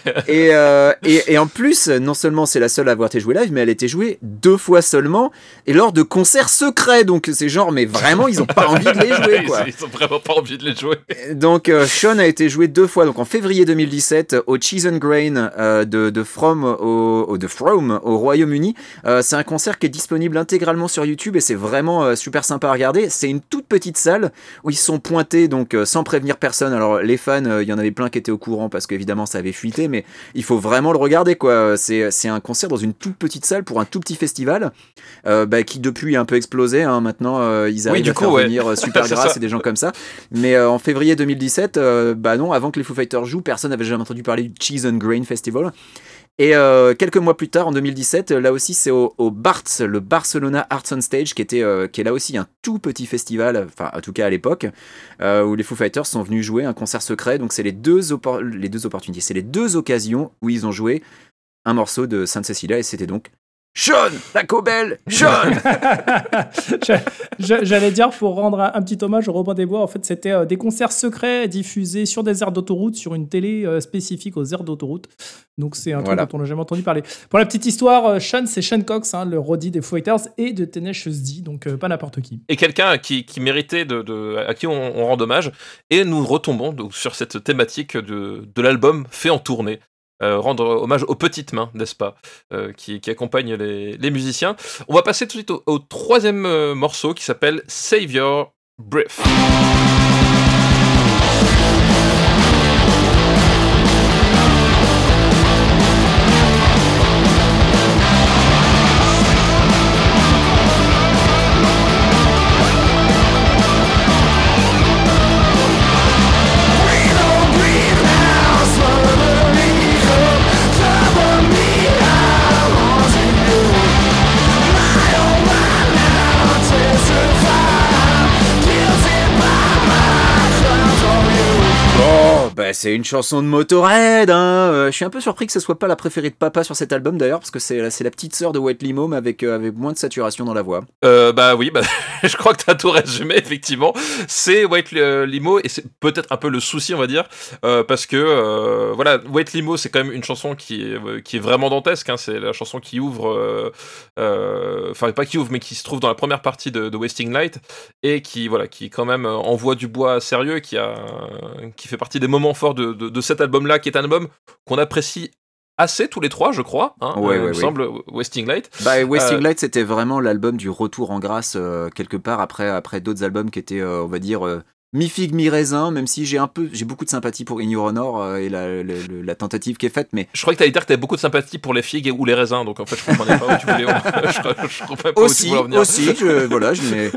Speaker 2: Et, euh, et, et en plus, non seulement c'est la seule à avoir été jouée live, mais elle a été jouée deux fois seulement, et lors de concerts secrets. Donc c'est genre, mais vraiment, ils ont pas envie de les jouer, quoi.
Speaker 1: ils, ils ont vraiment pas envie de les jouer.
Speaker 2: Donc euh, Sean a été joué deux fois, donc en février 2017 au Cheese and Grain euh, de, de From au, au- de From au Royaume-Uni. Euh, c'est un concert qui est disponible intégralement sur YouTube et c'est vraiment euh, super sympa à regarder. C'est une toute petite salle où ils sont pointés donc sans prévenir personne. Alors les fans, il y en avait plein qui étaient au courant parce qu'évidemment ça avait fuité, mais il faut vraiment le regarder quoi. C'est c'est un concert dans une toute petite salle pour un tout petit festival euh, bah, qui depuis a un peu explosé. hein. Maintenant euh, ils arrivent
Speaker 1: du
Speaker 2: à
Speaker 1: coup,
Speaker 2: faire
Speaker 1: ouais.
Speaker 2: venir euh,
Speaker 1: ça.
Speaker 2: et des gens comme ça. Mais euh, en février 2017, euh, bah non, avant que les Foo Fighters jouent, personne n'avait jamais entendu parler du Cheese and Grain Festival. Et euh, quelques mois plus tard, en 2017, euh, là aussi, c'est au, au Barts, le Barcelona Arts on Stage, qui, était, euh, qui est là aussi un tout petit festival, enfin, en tout cas à l'époque, euh, où les Foo Fighters sont venus jouer un concert secret. Donc, c'est les deux, les deux opportunités, c'est les deux occasions où ils ont joué un morceau de Sainte Cecilia, et c'était donc Sean, la cobelle, Sean
Speaker 3: J'allais dire, pour rendre un, un petit hommage au Robin des Bois, en fait, c'était euh, des concerts secrets diffusés sur des aires d'autoroute, sur une télé euh, spécifique aux aires d'autoroute. Donc, c'est un
Speaker 2: Voilà.
Speaker 3: truc dont on n'a jamais entendu parler. Pour la petite histoire, euh, Sean, c'est Sean Cox, hein, le roadie des Foo Fighters et de Tenacious D, donc euh, pas n'importe qui.
Speaker 1: Et quelqu'un qui, qui méritait de, de- à qui on, on rend hommage. Et nous retombons donc sur cette thématique de, de l'album fait en tournée. Euh, rendre hommage aux petites mains, n'est-ce pas, euh, qui, accompagnent les, musiciens. On va passer tout de suite au, troisième euh, morceau qui s'appelle Save Your
Speaker 2: c'est une chanson de Motorhead. Hein. Euh, je suis un peu surpris que ce soit pas la préférée de papa sur cet album d'ailleurs, parce que c'est la- petite sœur de White Limo, mais avec, euh, avec moins de saturation dans la voix.
Speaker 1: Euh, bah oui, bah, je crois que tu as tout résumé, effectivement. C'est White Limo, et c'est peut-être un peu le souci, on va dire, parce que, voilà, White Limo, c'est quand même une chanson qui est, qui est vraiment dantesque. Hein, c'est la chanson qui ouvre, enfin, pas qui ouvre, mais qui se trouve dans la première partie de, de Wasting Light, et qui, voilà, qui quand même envoie du bois sérieux, qui, a, qui fait partie des moments forts de, de, de cet album-là, qui est un album qu'on apprécie assez tous les trois, je crois. Hein,
Speaker 2: Ouais,
Speaker 1: euh,
Speaker 2: ouais,
Speaker 1: il me
Speaker 2: oui.
Speaker 1: semble, Wasting Light.
Speaker 2: Bah, Wasting
Speaker 1: Euh,
Speaker 2: Light, c'était vraiment l'album du retour en grâce euh, quelque part après, après d'autres albums qui étaient, euh, on va dire, euh, mi-figue, mi-raisin, même si j'ai un peu, j'ai beaucoup de sympathie pour In Your Honor et la, la- la- la tentative qui est faite, mais
Speaker 1: Je crois que t'allais dire que t'avais beaucoup de sympathie pour les figues ou les raisins, donc en fait je comprenais pas où tu voulais. je, je comprenais pas où tu
Speaker 2: aussi,
Speaker 1: voulais en venir.
Speaker 2: aussi, je, voilà, je n'ai,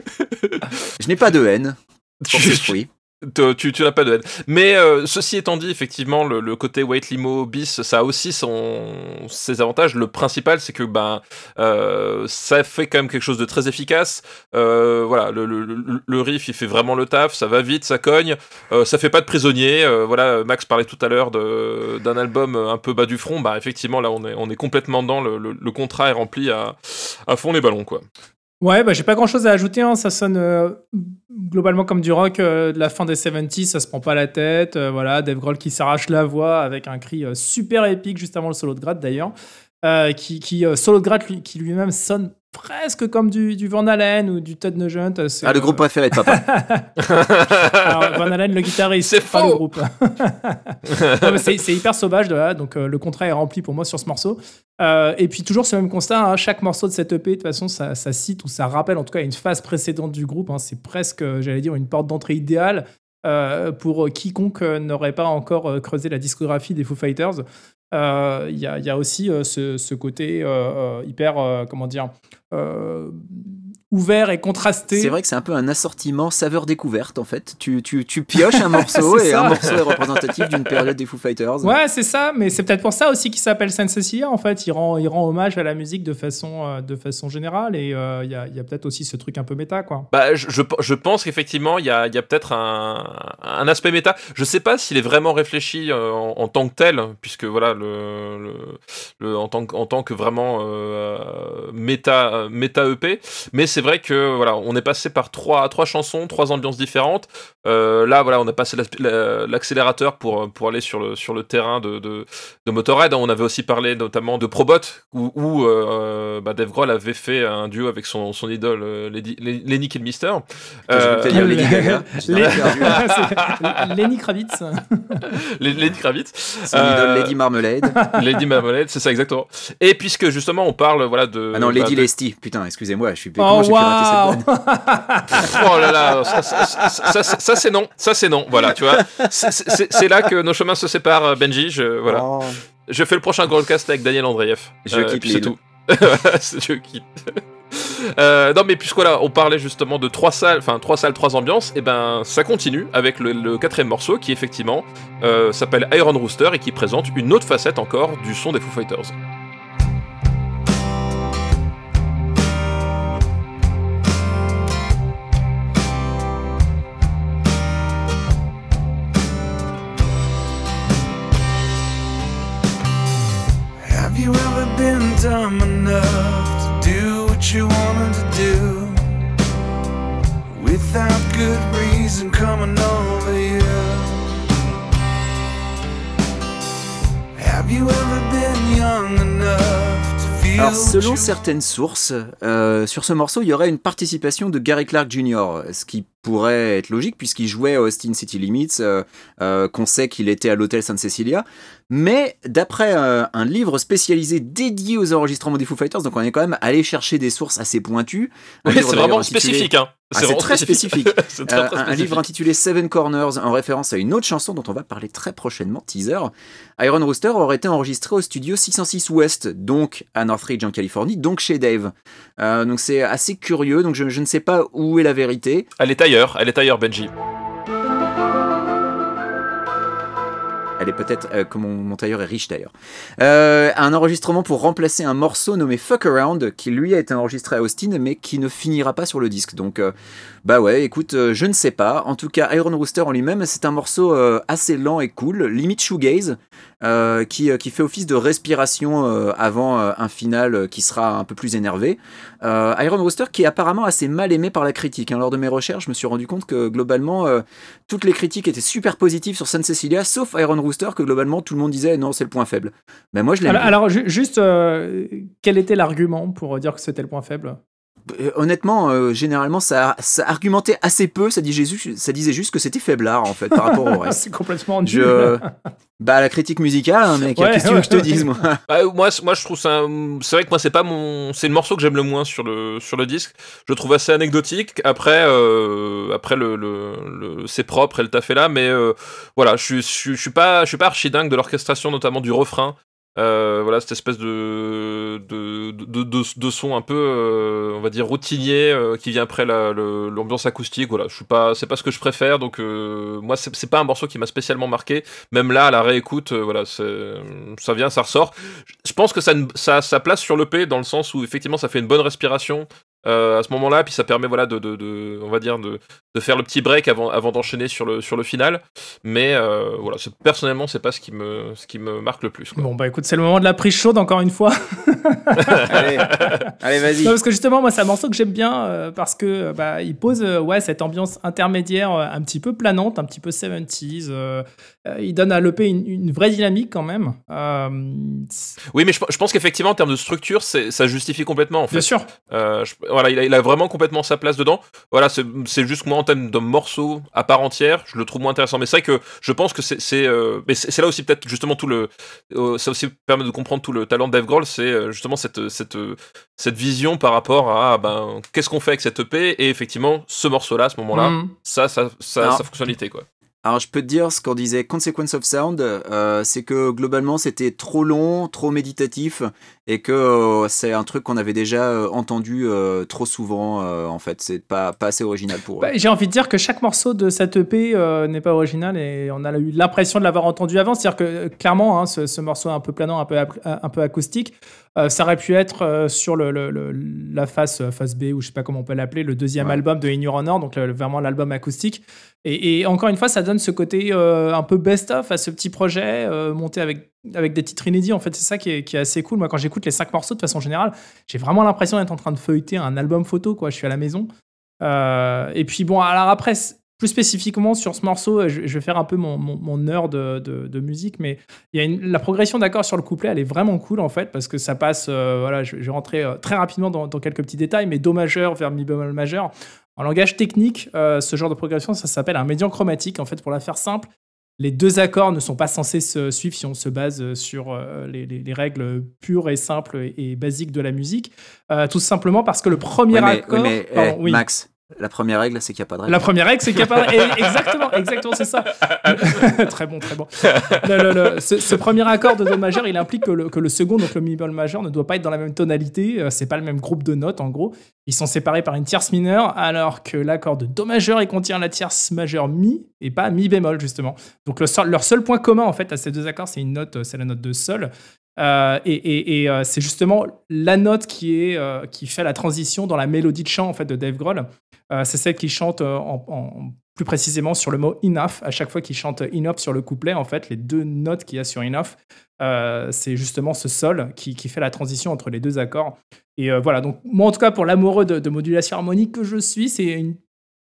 Speaker 2: je n'ai pas de haine pour
Speaker 1: Tu- Tu, n'as pas de haine. Mais euh, ceci étant dit, effectivement, le, côté White Limo bis, ça a aussi son, ses avantages. Le principal, c'est que ben, euh, ça fait quand même quelque chose de très efficace. Euh, voilà, le, riff, il fait vraiment le taf, ça va vite, ça cogne, ça fait pas de prisonnier. Voilà, Max parlait tout à l'heure d'un album un peu bas du front. Bah, effectivement, là, on est, complètement le- le contrat est rempli à, à fond les ballons, quoi.
Speaker 3: Ouais, bah, j'ai pas grand chose à ajouter. hein. Ça sonne euh, globalement comme du rock euh, de la fin des 70s. Ça se prend pas la tête. euh, voilà, Dave Grohl qui s'arrache la voix avec un cri super épique juste avant le solo de gratte d'ailleurs. Qui, solo de gratte qui lui-même sonne presque comme du, du Van Halen ou du Ted Nugent. euh,
Speaker 2: Ah, le
Speaker 3: euh,
Speaker 2: groupe préféré de papa.
Speaker 3: alors, Van Halen, le guitariste,
Speaker 1: C'est
Speaker 3: pas
Speaker 1: faux.
Speaker 3: le groupe. C'est hyper sauvage, de là, donc euh, le contrat est rempli pour moi sur ce morceau. Euh, et puis toujours ce même constat, hein, chaque morceau de cette EP, de toute façon, ça, ça cite ou ça rappelle en tout cas une phase précédente du groupe. hein. c'est presque, euh, j'allais dire, une porte d'entrée idéale euh, pour quiconque euh, n'aurait pas encore euh, creusé la discographie des Foo Fighters. Euh, Il y, a, aussi euh, ce, côté euh, hyper, comment dire, ouvert et contrasté.
Speaker 2: C'est vrai que c'est un peu un assortiment saveur découverte en fait. Tu, tu, tu pioches un morceau et un morceau est représentatif d'une période des Foo Fighters.
Speaker 3: Ouais, c'est ça, mais c'est peut-être pour ça aussi qu'il s'appelle Saint Cecilia en fait. Il rend, il rend hommage à la musique de façon, euh, de façon générale et euh, il y a, y a peut-être aussi ce truc un peu méta quoi.
Speaker 1: Bah, je, je, je pense qu'effectivement il y a, y a peut-être un, un, aspect méta. Je sais pas s'il est vraiment réfléchi euh, en, en, tant que tel, puisque voilà, le, le, le en, tant que, en tant que vraiment euh, méta, méta EP, mais c'est vrai que voilà, on est passé par trois, trois chansons, trois ambiances différentes. Euh, là, voilà, on a passé l'accélérateur pour, pour aller sur le, sur le terrain de, de, de Motorhead. On avait aussi parlé notamment de Probot, où, où euh, bah, Dave Grohl avait fait un duo avec son, son idole Lady, Lenny Kilmister.
Speaker 2: Euh, Lady Gaga.
Speaker 3: Lenny Kravitz.
Speaker 2: Lenny
Speaker 1: Kravitz.
Speaker 2: Son idole Lady Marmalade.
Speaker 1: Lady Marmalade, c'est ça exactement. Et puisque justement on parle voilà de.
Speaker 2: Ah non, Lady bah, Lesty. Putain, excusez-moi, je suis. Oh, wow. cette
Speaker 1: Oh là là, ça, ça, ça, ça c'est non, ça c'est non. Voilà, tu vois. C'est là que nos chemins se séparent, Benji. Je voilà. Oh. Je fais le prochain Goldcast avec Daniel Andreev.
Speaker 2: Je euh, quitte.
Speaker 1: C'est tout. je quitte. Euh, non mais puisque là on parlait justement de trois salles, enfin trois salles, trois ambiances, et ben ça continue avec le, le quatrième morceau qui effectivement euh, s'appelle Iron Rooster et qui présente une autre facette encore du son des Foo Fighters.
Speaker 4: Coming over you? Have you ever been young enough to feel
Speaker 2: Alors, selon certaines sources, euh, sur ce morceau, il y aurait une participation de Gary Clark Jr., ce qui pourrait être logique puisqu'il jouait à Austin City Limits, euh, euh, qu'on sait qu'il était à l'hôtel San Cecilia. Mais d'après euh, un livre spécialisé dédié aux enregistrements des Foo Fighters, donc on est quand même allé chercher des sources assez pointues.
Speaker 1: Oui, c'est vraiment intitulé... spécifique. Hein.
Speaker 2: C'est ah, très spécifique. très, très euh, spécifique. Un livre intitulé Seven Corners en référence à une autre chanson dont on va parler très prochainement, teaser. Iron Rooster aurait été enregistré au studio 606 West, donc à Northridge en Californie, donc chez Dave. Euh, donc c'est assez curieux, donc je, je, ne sais pas où est la vérité.
Speaker 1: Elle est ailleurs, elle est ailleurs Benji.
Speaker 2: Elle est peut-être, euh, comme mon, tailleur est riche d'ailleurs. Euh, un enregistrement pour remplacer un morceau nommé Fuck Around, qui lui a été enregistré à Austin, mais qui ne finira pas sur le disque. Donc, euh, bah ouais, écoute, euh, je ne sais pas. En tout cas, Iron Rooster en lui-même, c'est un morceau euh, assez lent et cool, limite shoegaze, qui, qui fait office de respiration avant un final qui sera un peu plus énervé. Iron Rooster qui est apparemment assez mal aimé par la critique. Hein. Lors de mes recherches, je me suis rendu compte que globalement, toutes les critiques étaient super positives sur San Cecilia, sauf Iron Rooster, que globalement tout le monde disait non, c'est le point faible. Mais moi je.
Speaker 3: Alors, alors, juste, euh, quel était l'argument pour dire que c'était le point faible?
Speaker 2: Honnêtement, euh, généralement, ça, ça, argumentait assez peu. Ça disait juste, ça disait juste que c'était faiblard en fait par rapport au reste.
Speaker 3: c'est complètement nul.
Speaker 2: Je... Bah la critique musicale, hein, mec. Ouais, Qu'est-ce que je te dise moi
Speaker 1: bah, Moi, moi, je trouve ça. C'est vrai que moi, c'est pas mon. C'est le morceau que j'aime le moins sur le sur le disque. Je trouve assez anecdotique. Après, euh, après le, le, le c'est propre, elle t'a fait là, mais euh, voilà, je, je, je suis pas, je suis pas archi dingue de l'orchestration, notamment du refrain. Euh, voilà cette espèce de de, de, de, de son un peu euh, on va dire routinier euh, qui vient après l'ambiance acoustique. Voilà je suis pas c'est pas ce que je préfère donc euh, moi c'est pas un morceau qui m'a spécialement marqué. Même là à la réécoute euh, voilà ça vient ça ressort. Je pense que ça, ça, ça place sur l'EP dans le sens où effectivement ça fait une bonne respiration euh, à ce moment-là, puis ça permet voilà de, de, de, on va dire de, de faire le petit break avant, avant d'enchaîner sur le, sur le final. Mais euh, voilà, personnellement, c'est pas ce qui me ce qui me marque le plus. Quoi.
Speaker 3: Bon bah écoute, c'est le moment de la prise chaude encore une fois.
Speaker 2: allez, allez vas-y.
Speaker 3: Parce que justement, moi, c'est un morceau que j'aime bien euh, parce que bah il pose euh, ouais cette ambiance intermédiaire euh, un petit peu planante, un petit peu 70s. Il donne à l'EP une, une, vraie dynamique quand même.
Speaker 1: oui, mais je, je pense qu'effectivement en termes de structure, ça justifie complètement en fait.
Speaker 3: Bien sûr.
Speaker 1: Je, voilà, il a, il a, vraiment complètement sa place dedans. Voilà, c'est juste que moi, en termes de morceau à part entière, je le trouve moins intéressant. Mais c'est vrai que je pense que c'est. Euh, mais c'est là aussi, peut-être, justement, tout le. Euh, ça aussi permet de comprendre tout le talent de Dave Grohl, c'est euh, justement cette, cette, cette vision par rapport à ben, qu'est-ce qu'on fait avec cette EP. Et effectivement, ce morceau-là, à ce moment-là, mmh. ça, ça, ça, Alors, sa fonctionnalité, quoi.
Speaker 2: Alors je peux te dire ce qu'on disait Consequence of Sound, euh, c'est que globalement c'était trop long, trop méditatif et que euh, c'est un truc qu'on avait déjà euh, entendu euh, trop souvent en fait, c'est pas, pas assez original pour eux.
Speaker 3: Bah, J'ai envie de dire que chaque morceau de cette EP n'est pas original et on a eu l'impression de l'avoir entendu avant. C'est-à-dire que euh, clairement, hein, ce, ce morceau un peu planant, un peu, un peu acoustique, ça aurait pu être sur le, le- le- la face, face B ou je sais pas comment on peut l'appeler, le deuxième
Speaker 2: Ouais.
Speaker 3: album de In Your Honor, donc vraiment l'album acoustique. Et, et encore une fois, ça donne ce côté un peu best-of à ce petit projet monté avec, avec des titres inédits. En fait, c'est ça qui est, assez cool. Moi, quand j'écoute les cinq morceaux, de façon générale, j'ai vraiment l'impression d'être en train de feuilleter un album photo. Quoi. Je suis à la maison. Euh, et puis bon, alors après, plus spécifiquement sur ce morceau, je, vais faire un peu mon, mon, heure de, musique, mais y a la progression d'accords sur le couplet, elle est vraiment cool en fait, parce que ça passe, euh, voilà, je, vais rentrer euh, très rapidement dans, quelques petits détails, mais Do majeur vers Mi bémol majeur. En langage technique, ce genre de progression, ça s'appelle un médian chromatique. En fait, pour la faire simple, les deux accords ne sont pas censés se suivre si on se base euh, sur euh, les, les- les règles pures et simples et, et basiques de la musique. Euh, tout simplement parce que le premier
Speaker 2: Ouais, mais,
Speaker 3: accord.
Speaker 2: ouais, mais, eh,
Speaker 3: oui.
Speaker 2: Max, la première règle c'est qu'il n'y a pas de règle.
Speaker 3: La première règle, c'est qu'il n'y a pas. et- Exactement, exactement, c'est ça. très bon, très bon. Ce, premier accord de Do majeur, il implique que le, second, donc le mi bémol majeur, ne doit pas être dans la même tonalité. Euh, C'est pas le même groupe de notes, en gros. Ils sont séparés par une tierce mineure, alors que l'accord de Do majeur, il contient la tierce majeure mi et pas mi bémol, justement. Donc leur seul point commun, en fait, à ces deux accords, c'est euh, la note de sol. Euh, et c'est justement la note qui, qui fait la transition dans la mélodie de chant en fait, de Dave Grohl. Euh, c'est celle qui chante euh, plus précisément sur le mot enough. À chaque fois qu'il chante enough sur le couplet, en fait, les deux notes qu'il y a sur enough, euh, c'est justement ce sol qui, fait la transition entre les deux accords. Et voilà, donc moi en tout cas, pour l'amoureux de, de modulation harmonique que je suis, c'est une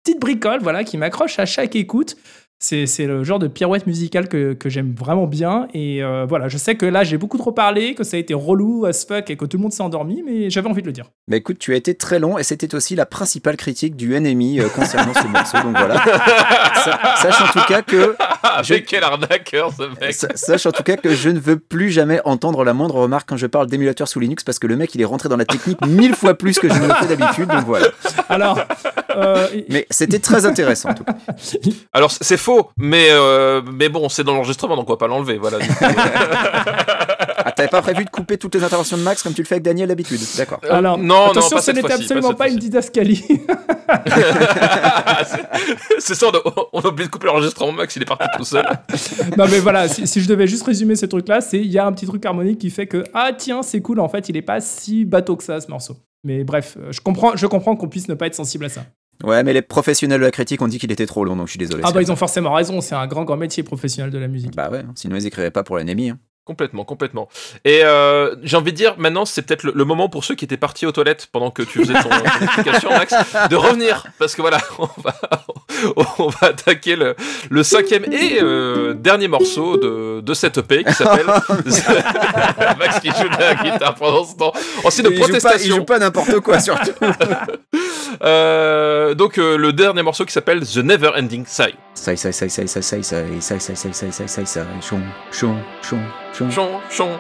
Speaker 3: petite bricole voilà, qui m'accroche à chaque écoute. C'est le genre de pirouette musicale que, que j'aime vraiment bien. Et euh, voilà, je sais que là, j'ai beaucoup trop parlé, que ça a été relou as fuck et que tout le monde s'est endormi, mais j'avais envie de le dire.
Speaker 2: Mais écoute, tu as été très long et c'était aussi la principale critique du NMI euh, concernant ce morceau. Donc voilà. Sa- Sache en tout cas que
Speaker 1: Ah,
Speaker 2: Je-
Speaker 1: mais quel arnaqueur ce mec
Speaker 2: Sa- Sache en tout cas que je ne veux plus jamais entendre la moindre remarque quand je parle d'émulateur sous Linux parce que le mec il est rentré dans la technique mille fois plus que je ne le fais d'habitude. Donc voilà.
Speaker 3: Alors, euh,
Speaker 2: Mais c'était très intéressant en tout cas.
Speaker 1: Alors c'est faux, mais euh, mais bon, c'est dans l'enregistrement, donc on va pas l'enlever. Voilà.
Speaker 2: Ah, t'avais pas prévu de couper toutes les interventions de Max comme tu le fais avec Daniel d'habitude. D'accord.
Speaker 3: alors
Speaker 1: Euh, non, non,
Speaker 3: attention,
Speaker 1: pas
Speaker 3: ce n'était absolument
Speaker 1: pas
Speaker 3: pas, une didascalie.
Speaker 1: c'est ça, on a, on a oublié de couper l'enregistrement. Max, il est parti tout seul.
Speaker 3: non, mais voilà, si, si je devais juste résumer ce truc-là, c'est il y a un petit truc harmonique qui fait que ah tiens, c'est cool. En fait, il est pas si bateau que ça ce morceau. Mais bref, euh, je comprends, je comprends qu'on puisse ne pas être sensible à ça.
Speaker 2: Ouais, mais les professionnels de la critique ont dit qu'il était trop long, donc je suis désolé.
Speaker 3: Ah bah ils ont forcément raison. C'est un grand grand métier professionnel de la musique.
Speaker 2: Bah ouais, sinon ils écrivaient pas pour l'ennemi. Hein.
Speaker 1: Complètement, complètement. Et euh, j'ai envie de dire, maintenant, c'est peut-être le, le moment pour ceux qui étaient partis aux toilettes pendant que tu faisais ton, ton explication, Max, de revenir. Parce que voilà, on va, on va attaquer le, le cinquième et euh, dernier morceau de, de cette EP qui s'appelle Max qui joue de la guitare pendant ce temps. En signe de
Speaker 2: Il joue pas- il
Speaker 1: protestation.
Speaker 2: joue pas n'importe quoi surtout.
Speaker 1: Euh, donc euh, le dernier morceau qui s'appelle The Never Ending Sigh.
Speaker 2: Ça, ça, ça, ça, ça, ça, ça, ça, ça, ça, ça, ça, ça, ça, ça, chon, chon, chon, chon.
Speaker 1: 中
Speaker 2: 中。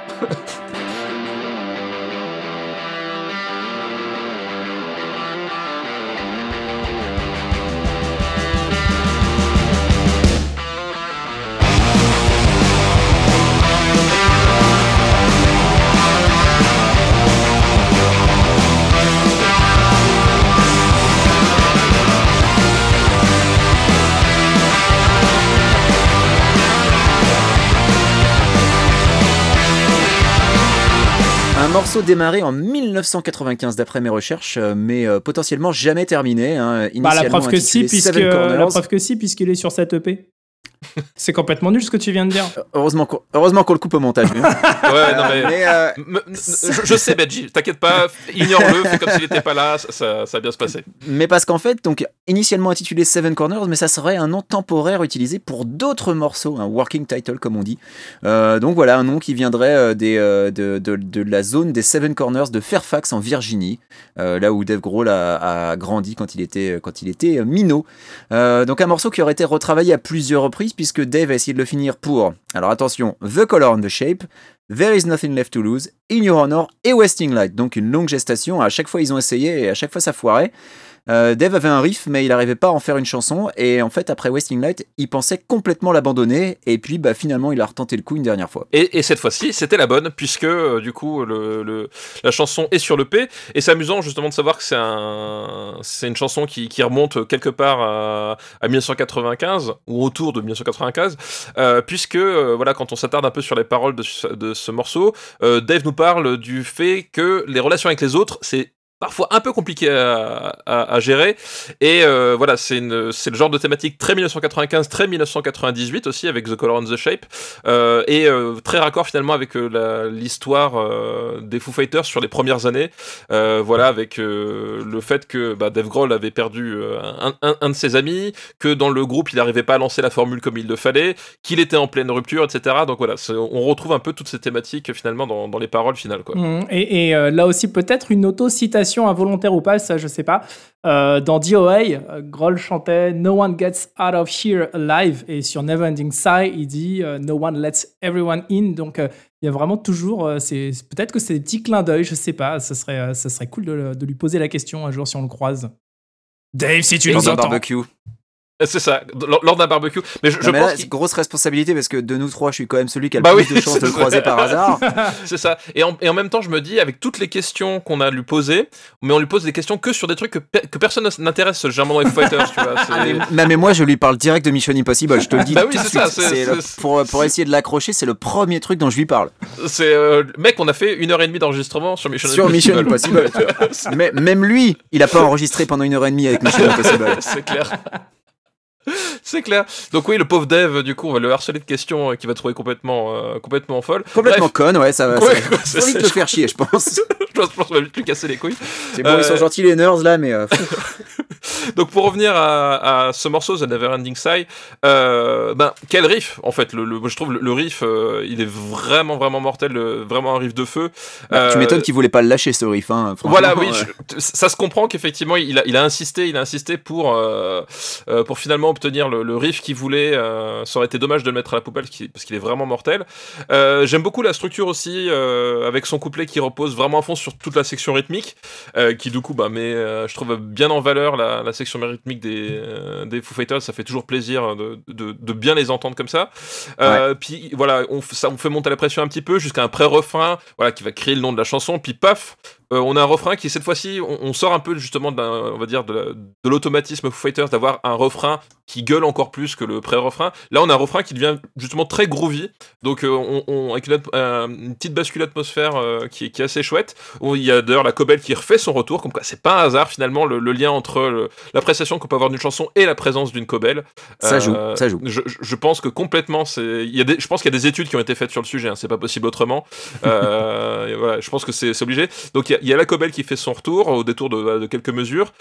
Speaker 2: Morceau démarré en 1995 d'après mes recherches, euh, mais euh, potentiellement jamais terminé. Hein,
Speaker 3: Bah la
Speaker 2: initialement
Speaker 3: preuve que si, puisque la preuve que si, puisqu'il est sur cette EP. c'est complètement nul ce que tu viens de dire.
Speaker 2: Heureusement qu'on heureusement qu'on le coupe au montage. lui, hein.
Speaker 1: Ouais, non mais.
Speaker 2: Mais, euh,
Speaker 1: M- m- je, je sais, Benji, t'inquiète pas, ignore-le, fais comme s'il n'était pas là, ça, ça, va bien se passer.
Speaker 2: mais parce qu'en fait, donc initialement intitulé Seven Corners, mais ça serait un nom temporaire utilisé pour d'autres morceaux, un working title comme on dit. Euh, donc voilà, un nom qui viendrait euh, des, euh, de, de, de la zone des Seven Corners de Fairfax en Virginie, euh, là où Dave Grohl a, a grandi quand il était, quand il était euh, minot. Euh, donc un morceau qui aurait été retravaillé à plusieurs reprises puisque Dave a essayé de le finir pour, alors attention, The Color and the Shape, There is Nothing Left to Lose, In Your Honor et Wasting Light. Donc une longue gestation. À chaque fois ils ont essayé et à chaque fois ça foirait. Euh, Dave avait un riff, mais il n'arrivait pas à en faire une chanson. Et en fait, après Wasting Light, il pensait complètement l'abandonner. Et puis, bah, finalement, il a retenté le coup une dernière fois.
Speaker 1: Et, et cette fois-ci, c'était la bonne, puisque euh, du coup, la chanson est sur le P. Et c'est amusant justement de savoir que c'est un, c'est une chanson qui, remonte quelque part à, à 1995 ou autour de 1995, euh, puisque voilà, quand on s'attarde un peu sur les paroles de, ce- de ce morceau, Dave nous parle du fait que les relations avec les autres, c'est parfois un peu compliqué à, à- gérer. Et euh, voilà c'est le genre de thématique très 1995 très 1998 aussi avec The Color and the Shape. Euh, et euh, très raccord finalement avec l'histoire des Foo Fighters sur les premières années. Voilà avec le fait que bah, Dave Grohl avait perdu un, de ses amis que dans le groupe il n'arrivait pas à lancer la formule comme il le fallait qu'il était en pleine rupture etc donc voilà on retrouve un peu toutes ces thématiques finalement dans, dans les paroles finales quoi.
Speaker 3: Mm, Et, et, là aussi, peut-être une auto-citation involontaire ou pas, ça je sais pas. Euh, dans DOA, euh, Grohl chantait No one gets out of here alive. Et sur Neverending Sigh, il dit euh, No one lets everyone in. Donc euh, il y a vraiment toujours. euh, c'est Peut-être que c'est des petits clins d'œil, je sais pas. Ça serait, euh, ça serait cool de, de lui poser la question un jour si on le croise. Dave, si tu nous
Speaker 2: un
Speaker 3: entends.
Speaker 2: barbecue.
Speaker 1: Euh, c'est ça lors, d'un barbecue mais je,
Speaker 2: Non,
Speaker 1: je
Speaker 2: mais
Speaker 1: pense
Speaker 2: là, grosse responsabilité parce que de nous trois, je suis quand même celui qui a le
Speaker 1: Bah
Speaker 2: plus
Speaker 1: oui,
Speaker 2: de chances de le croiser par hasard.
Speaker 1: C'est ça. Et en, et en même temps, je me dis, avec toutes les questions qu'on a à lui poser, mais on lui pose des questions que sur des trucs que, pe- que personne n'intéresse, généralement dans Fighters, tu vois.
Speaker 2: Ah, mais, mais- mais moi, je lui parle direct de Mission Impossible. Je te le dis
Speaker 1: Bah oui,
Speaker 2: tout
Speaker 1: c'est ça,
Speaker 2: le- pour, pour essayer de l'accrocher, c'est le premier truc dont je lui parle.
Speaker 1: C'est euh, mec, on a fait une heure et demie d'enregistrement sur Mission
Speaker 2: Sur Mission Impossible.
Speaker 1: Vois, c'est-
Speaker 2: Mais même lui, il a pas enregistré pendant une heure et demie avec Mission Impossible.
Speaker 1: c'est clair. C'est clair. Donc oui, le pauvre Dev, du coup, on va le harceler de questions euh, qu'il va trouver complètement, euh, complètement folle.
Speaker 2: Complètement
Speaker 1: Bref,
Speaker 2: conne, ouais, ça va.
Speaker 1: Ouais,
Speaker 2: ça-
Speaker 1: ouais, c'est-
Speaker 2: vite le faire chier, je pense.
Speaker 1: je pense, qu'on va vite lui casser les couilles.
Speaker 2: C'est bon, ils sont
Speaker 1: Euh,
Speaker 2: gentils les nerds là, mais euh,
Speaker 1: Donc pour revenir à, à ce morceau, The Neverending Sigh, euh, ben quel riff en fait. Le, le- je trouve le, le riff, euh, il est vraiment vraiment mortel, vraiment un riff de feu.
Speaker 2: bah, tu
Speaker 1: Euh,
Speaker 2: m'étonnes qu'ils voulaient pas le lâcher ce riff. Hein,
Speaker 1: Voilà, oui, je- ça se comprend qu'effectivement il a, il a insisté, il a insisté pour euh, euh, pour finalement obtenir le, le riff qu'il voulait. euh, ça aurait été dommage de le mettre à la poubelle parce qu'il est vraiment mortel. Euh, J'aime beaucoup la structure aussi euh, avec son couplet qui repose vraiment à fond sur toute la section rythmique, qui du coup bah met, euh, je trouve bien en valeur la, la section rythmique des des Foo Fighters. Ça fait toujours plaisir de, de, de bien les entendre comme ça. Puis voilà, on, ça, on fait monter la pression un petit peu jusqu'à un pré-refrain, voilà, qui va créer le nom de la chanson. Puis paf, euh, on a un refrain qui cette fois-ci, on, on sort un peu justement d'un, on va dire de, la- de l'automatisme Foo Fighters d'avoir un refrain qui gueule encore plus que le pré-refrain. Là, on a un refrain qui devient justement très groovy, donc euh, on, on- avec une, euh, une petite bascule atmosphère qui, est, qui est assez chouette. Il y a d'ailleurs la Cobel qui refait son retour, comme quoi c'est pas un hasard finalement le, le lien entre l'appréciation qu'on peut avoir d'une chanson et la présence d'une Cobel.
Speaker 2: Ça joue, ça joue.
Speaker 1: Je, pense que complètement, c'est. Il y a des, je pense qu'il y a des études qui ont été faites sur le sujet. hein, c'est pas possible autrement. Voilà, je pense que c'est c'est obligé. Donc il y a- il y, a la Cobel qui fait son retour au détour de, de quelques mesures.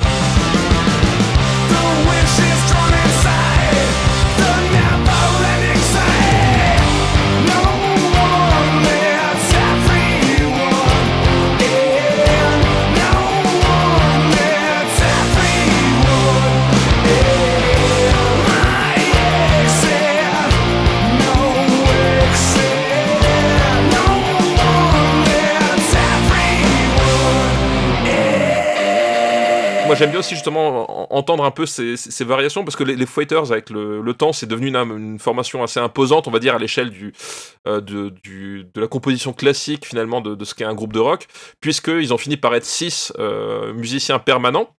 Speaker 1: J'aime bien aussi justement en- entendre un peu ces, variations parce que les, les fighters avec le, le temps c'est devenu une, une formation assez imposante on va dire à l'échelle du, euh, de, du- de la composition classique finalement de, de ce qu'est un groupe de rock puisqu'ils ont fini par être six euh, musiciens permanents.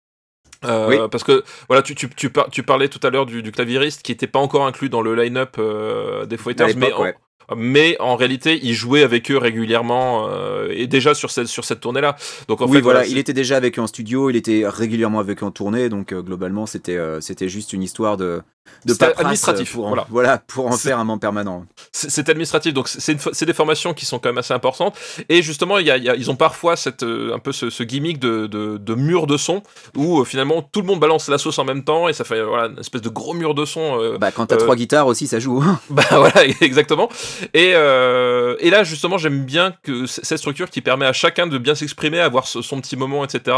Speaker 1: Euh,
Speaker 2: Oui.
Speaker 1: Parce que voilà, tu, tu, tu, par- tu parlais tout à l'heure du, du claviériste qui n'était pas encore inclus dans le line-up euh, des Fighters, mais en,
Speaker 2: ouais.
Speaker 1: Mais en réalité, il jouait avec eux régulièrement euh, et déjà sur cette, sur cette tournée-là. Donc en
Speaker 2: oui,
Speaker 1: fait,
Speaker 2: voilà, il était déjà avec eux en studio, il était régulièrement avec eux en tournée, donc euh, globalement c'était euh, c'était juste une histoire de de paperasse,
Speaker 1: administratif,
Speaker 2: pour en,
Speaker 1: voilà.
Speaker 2: pour en faire un membre permanent.
Speaker 1: c'est administratif, donc c'est des formations qui sont quand même assez importantes. Et justement, il y a, il y a- ils ont parfois cette, euh, un peu ce, ce gimmick de, de, de mur de son où euh, finalement tout le monde balance la sauce en même temps et ça fait euh, voilà, une espèce de gros mur de son. euh,
Speaker 2: Bah quand t'as
Speaker 1: Euh,
Speaker 2: trois guitares aussi, ça joue.
Speaker 1: Bah voilà, exactement. Et, euh, et là, justement, j'aime bien que cette structure qui permet à chacun de bien s'exprimer, avoir son petit moment, etc.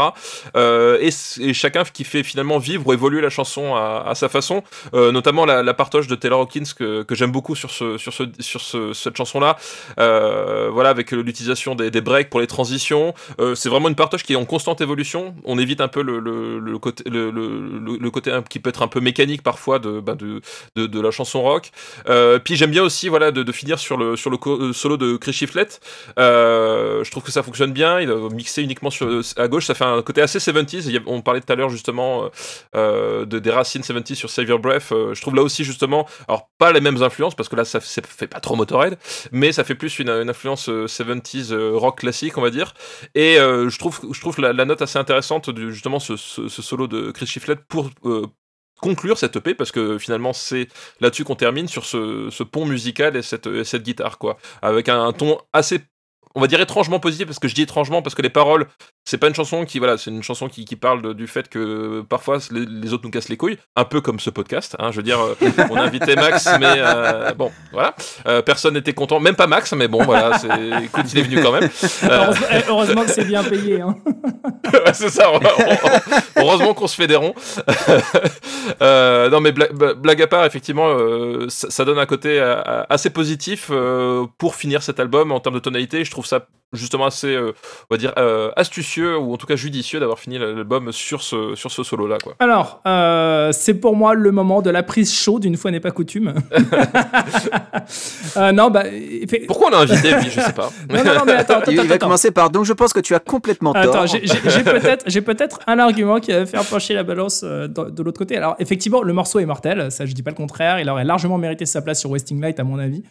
Speaker 1: Euh, et, chacun qui fait finalement vivre ou évoluer la chanson à, à sa façon. Euh, notamment la, la partoche de Taylor Hawkins que, j'aime beaucoup sur, ce, sur, ce, sur ce, cette chanson-là. Euh, voilà, avec l'utilisation des, breaks pour les transitions. Euh, c'est vraiment une partoche qui est en constante évolution. On évite un peu le, le, côté, le, le, côté qui peut être un peu mécanique parfois de, bah, de, de, la chanson rock. Puis j'aime bien aussi voilà, de, finir sur le, sur le solo de Chris Shiflett. Je trouve que ça fonctionne bien. Il a mixé uniquement à gauche. Ça fait un côté assez 70s. On parlait tout à l'heure justement de, des racines 70s sur Save Your Breath. Euh, je trouve là aussi justement, alors pas les mêmes influences parce que là ça fait pas trop Motorhead, mais ça fait plus une, influence 70s rock classique on va dire. Et je trouve, je trouve la, note assez intéressante de justement ce, solo de Chris Shiflett pour conclure cette EP parce que finalement c'est là-dessus qu'on termine sur ce, pont musical et cette, et cette guitare quoi avec un ton assez on va dire étrangement positif parce que je dis étrangement parce que les paroles c'est pas une chanson qui voilà c'est une chanson qui, qui parle de, du fait que parfois les, les, autres nous cassent les couilles. Un peu comme ce podcast hein, je veux dire euh, on a invité Max mais euh, bon voilà. Euh, personne n'était content même pas Max mais bon voilà c'est écoute il est venu quand même.
Speaker 3: Heureusement, heureusement, que c'est bien payé hein.
Speaker 1: c'est ça on, on, heureusement qu'on se fait des ronds. Non mais blague, blague, à part effectivement ça, ça, donne un côté assez positif pour finir cet album en termes de tonalité. Je trouve ça justement assez, euh, on va dire, euh, astucieux ou en tout cas judicieux d'avoir fini l'album sur ce, sur ce solo-là. Quoi.
Speaker 3: Alors, euh, c'est pour moi le moment de la prise chaude, une fois n'est pas coutume. euh, non, bah. Fait...
Speaker 1: Pourquoi on a invité lui Je sais pas.
Speaker 3: non, non, non, mais attends, attends
Speaker 2: Il va
Speaker 3: attends.
Speaker 2: commencer par donc je pense que tu as complètement tort.
Speaker 3: Attends, j'ai peut-être peut un argument qui va faire pencher la balance de, de l'autre côté. Alors, effectivement, le morceau est mortel, ça je dis pas le contraire. Il aurait largement mérité sa place sur Wasting Light, à mon avis.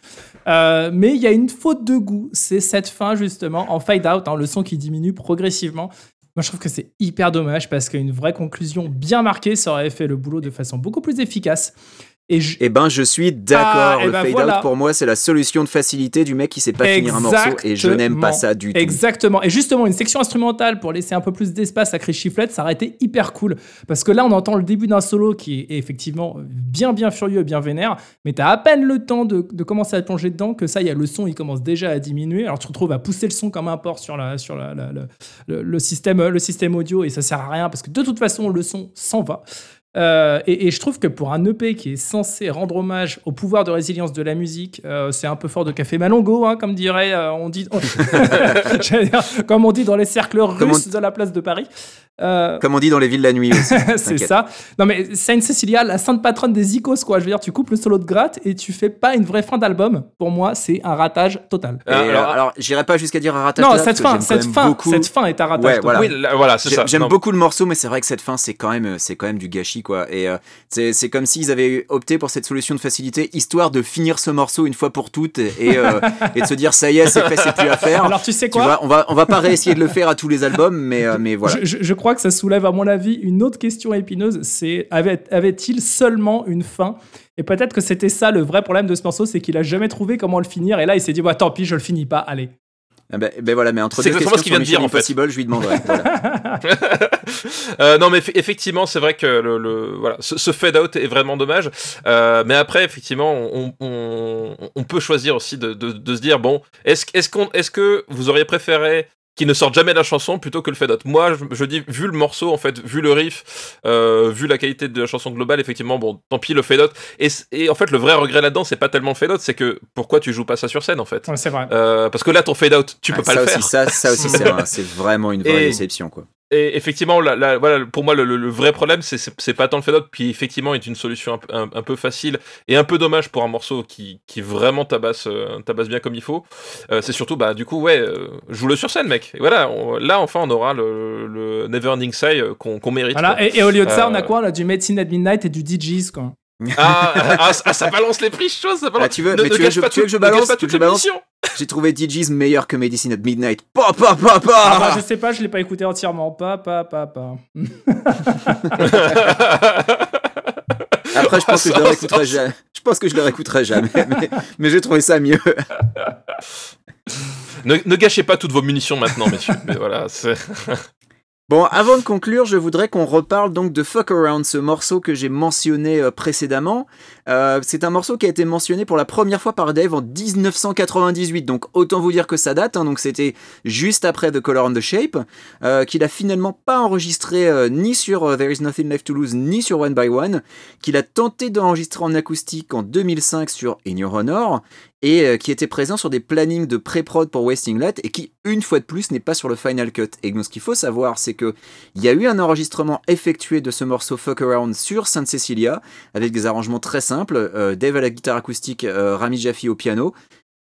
Speaker 3: mais il y a une faute de goût, c'est cette fin justement en fade out, le son qui diminue progressivement. Moi, je trouve que c'est hyper dommage parce qu'une vraie conclusion bien marquée, ça aurait fait le boulot de façon beaucoup plus efficace.
Speaker 2: Et je... Eh ben, je suis d'accord. Ah, le ben fade voilà. out, pour moi, c'est la solution de facilité du mec qui sait pas Exactement. finir un morceau. Et je n'aime pas ça du tout.
Speaker 3: Exactement. Et justement, une section instrumentale pour laisser un peu plus d'espace à Chris Shiflett, ça aurait été hyper cool. Parce que là, on entend le début d'un solo qui est effectivement bien, bien furieux, bien vénère. Mais t'as à peine le temps de, de, commencer à plonger dedans que ça, il y a le son, il commence déjà à diminuer. Alors, tu te retrouves à pousser le son comme un porc sur, la, sur la, la, le, le, système, le système audio. Et ça sert à rien parce que de toute façon, le son s'en va. Euh, et, et, je trouve que pour un EP qui est censé rendre hommage au pouvoir de résilience de la musique, euh, c'est un peu fort de café Malongo, hein, comme dirait, euh, on dit, dire, comme on dit dans les cercles russes on... de la place de Paris.
Speaker 2: Euh, comme on dit dans les villes la nuit aussi.
Speaker 3: c'est ça. Non mais Sainte Cecilia, la sainte patronne des icos, quoi. Je veux dire, tu coupes le solo de gratte et tu fais pas une vraie fin d'album. Pour moi, c'est un ratage total.
Speaker 2: Et alors, alors j'irai pas jusqu'à dire un ratage.
Speaker 3: Non, cette fin, cette fin, beaucoup... cette fin est un ratage.
Speaker 2: Ouais, voilà.
Speaker 1: Oui, voilà, c'est ça.
Speaker 2: J'aime beaucoup le morceau, mais c'est vrai que cette fin, c'est quand même, c'est quand même du gâchis, quoi. Et euh, c'est comme s'ils avaient opté pour cette solution de facilité, histoire de finir ce morceau une fois pour toutes et, euh, et de se dire ça y est, c'est fait, c'est plus à faire.
Speaker 3: Alors tu sais quoi
Speaker 2: tu vois, on va, on va pas réessayer de le faire à tous les albums, mais, euh, mais voilà.
Speaker 3: Je, je, crois que ça soulève à mon avis une autre question épineuse, c'est avait, avait-il seulement une fin? Et peut-être que c'était ça le vrai problème de ce morceau, c'est qu'il a jamais trouvé comment le finir. Et là, il s'est dit, bah, tant pis, je le finis pas, allez.
Speaker 2: Ah ben, ben, voilà, mais entre deux questions ce qu'il vient de dire en fait. je lui demanderai. Voilà.
Speaker 1: euh, non, mais effectivement, c'est vrai que le, le voilà, ce, ce, fade out est vraiment dommage. Euh, mais après, effectivement, on, on, on, peut choisir aussi de, de, de se dire bon, est-ce est-ce qu'on est-ce que vous auriez préféré qui ne sortent jamais la chanson plutôt que le fade out. Moi, je, je, dis, vu le morceau, en fait, vu le riff, euh, vu la qualité de la chanson globale, effectivement, bon, tant pis le fade out. Et, et en fait, le vrai regret là-dedans, c'est pas tellement le fade out, c'est que pourquoi tu joues pas ça sur scène, en fait?
Speaker 3: Ouais, c'est vrai.
Speaker 1: Euh, parce que là, ton fade out, tu
Speaker 2: ouais,
Speaker 1: peux pas le
Speaker 2: aussi,
Speaker 1: faire.
Speaker 2: Ça, ça aussi, c'est vraiment une vraie
Speaker 1: et,
Speaker 2: déception, quoi.
Speaker 1: Et effectivement, la, la, voilà, pour moi, le, le, le vrai problème, c'est pas tant le fade-out, puis effectivement, est une solution un, un, un, peu facile et un peu dommage pour un morceau qui, qui vraiment tabasse, euh, tabasse bien comme il faut. Euh, c'est surtout, bah, du coup, ouais, euh, joue-le sur scène, mec. Et voilà, on, là, enfin, on aura le, le Never Ending Sigh qu'on qu mérite.
Speaker 3: Voilà, et, et, au lieu de ça, on a quoi là, Du Medicine at Midnight et du DJs, quoi.
Speaker 1: ah, ah, ah, ça balance les prix chauds, ça balance.
Speaker 2: Ah, tu veux, ne, mais tu, veux, je, tu veux que je balance, tu veux que je balance J'ai trouvé DJs meilleur que Medicine at Midnight. Pa, pa, pa, pa.
Speaker 3: Ah, bah, je sais pas, je l'ai pas écouté entièrement. Pa, pa, pa, pa.
Speaker 2: Après, je pense que je le réécouterai jamais. Je pense que je le réécouterai jamais, mais, mais j'ai trouvé ça mieux.
Speaker 1: ne, ne, gâchez pas toutes vos munitions maintenant, messieurs. Mais voilà, c'est.
Speaker 2: Bon, avant de conclure, je voudrais qu'on reparle donc de Fuck Around, ce morceau que j'ai mentionné euh, précédemment. Euh, c'est un morceau qui a été mentionné pour la première fois par Dave en 1998, donc autant vous dire que ça date. hein, donc c'était juste après The Color and the Shape, euh, qu'il a finalement pas enregistré ni sur There Is Nothing Left to Lose ni sur One by One, qu'il a tenté d'enregistrer en acoustique en 2005 sur In Your Honor et euh, qui était présent sur des plannings de pré-prod pour Wasting Light et qui, une fois de plus, n'est pas sur le Final Cut. Et donc, ce qu'il faut savoir, c'est que il y a eu un enregistrement effectué de ce morceau Fuck Around sur Sainte Cecilia avec des arrangements très simples. euh, Dave à la guitare acoustique, euh, Rami Jaffi au piano.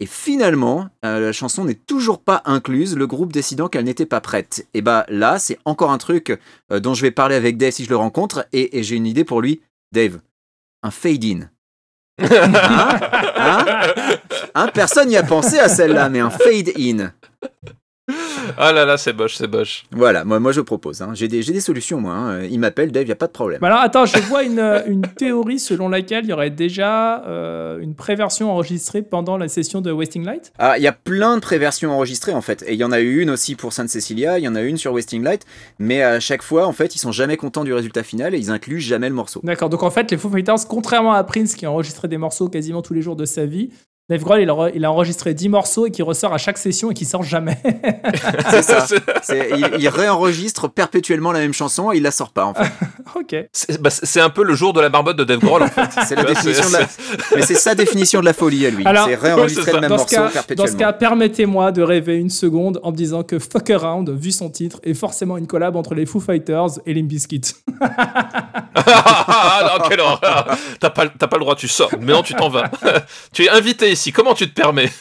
Speaker 2: Et finalement, la chanson n'est toujours pas incluse, le groupe décidant qu'elle n'était pas prête. Et bah là, c'est encore un truc dont je vais parler avec Dave si je le rencontre, et, et j'ai une idée pour lui. Dave, un fade-in. Hein? Hein? Hein, Personne n'y a pensé à celle-là, mais un fade-in.
Speaker 1: Ah là là, c'est moche, c'est moche.
Speaker 2: Voilà, moi, moi je propose. hein. J'ai des, j'ai des solutions, moi. hein. Il m'appelle, Dave, il n'y a pas de problème.
Speaker 3: Bah alors attends, je vois une, euh, une théorie selon laquelle il y aurait déjà euh, une préversion enregistrée pendant la session de Wasting Light.
Speaker 2: Ah, il y a plein de préversions enregistrées en fait, et il y en a eu une aussi pour Sainte Cecilia, il y en a une sur Wasting Light, mais à chaque fois en fait ils sont jamais contents du résultat final et ils incluent jamais le morceau.
Speaker 3: D'accord, donc en fait, les Foo Fighters, contrairement à Prince qui a enregistré des morceaux quasiment tous les jours de sa vie, Dave Grohl, il a, il a enregistré 10 morceaux et qui ressort à chaque session et qui sort jamais.
Speaker 2: C'est ça. Il, il réenregistre perpétuellement la même chanson et il la sort pas en fait.
Speaker 3: ok.
Speaker 1: C'est bah, c'est un peu le jour de la marmotte de Dave Grohl en fait.
Speaker 2: C'est la définition de la... Mais c'est sa définition de la folie à lui.
Speaker 3: Alors,
Speaker 2: c'est réenregistrer le même
Speaker 3: Dans ce,
Speaker 2: morceau
Speaker 3: cas, dans ce cas, permettez-moi de rêver une seconde en me disant que Fuck Around, vu son titre, est forcément une collab entre les Foo Fighters et Limp Bizkit.
Speaker 1: Ah, non, quelle horreur T'as pas, t'as pas le droit, tu sors. Mais non, tu t'en vas. tu es invité ici, comment tu te permets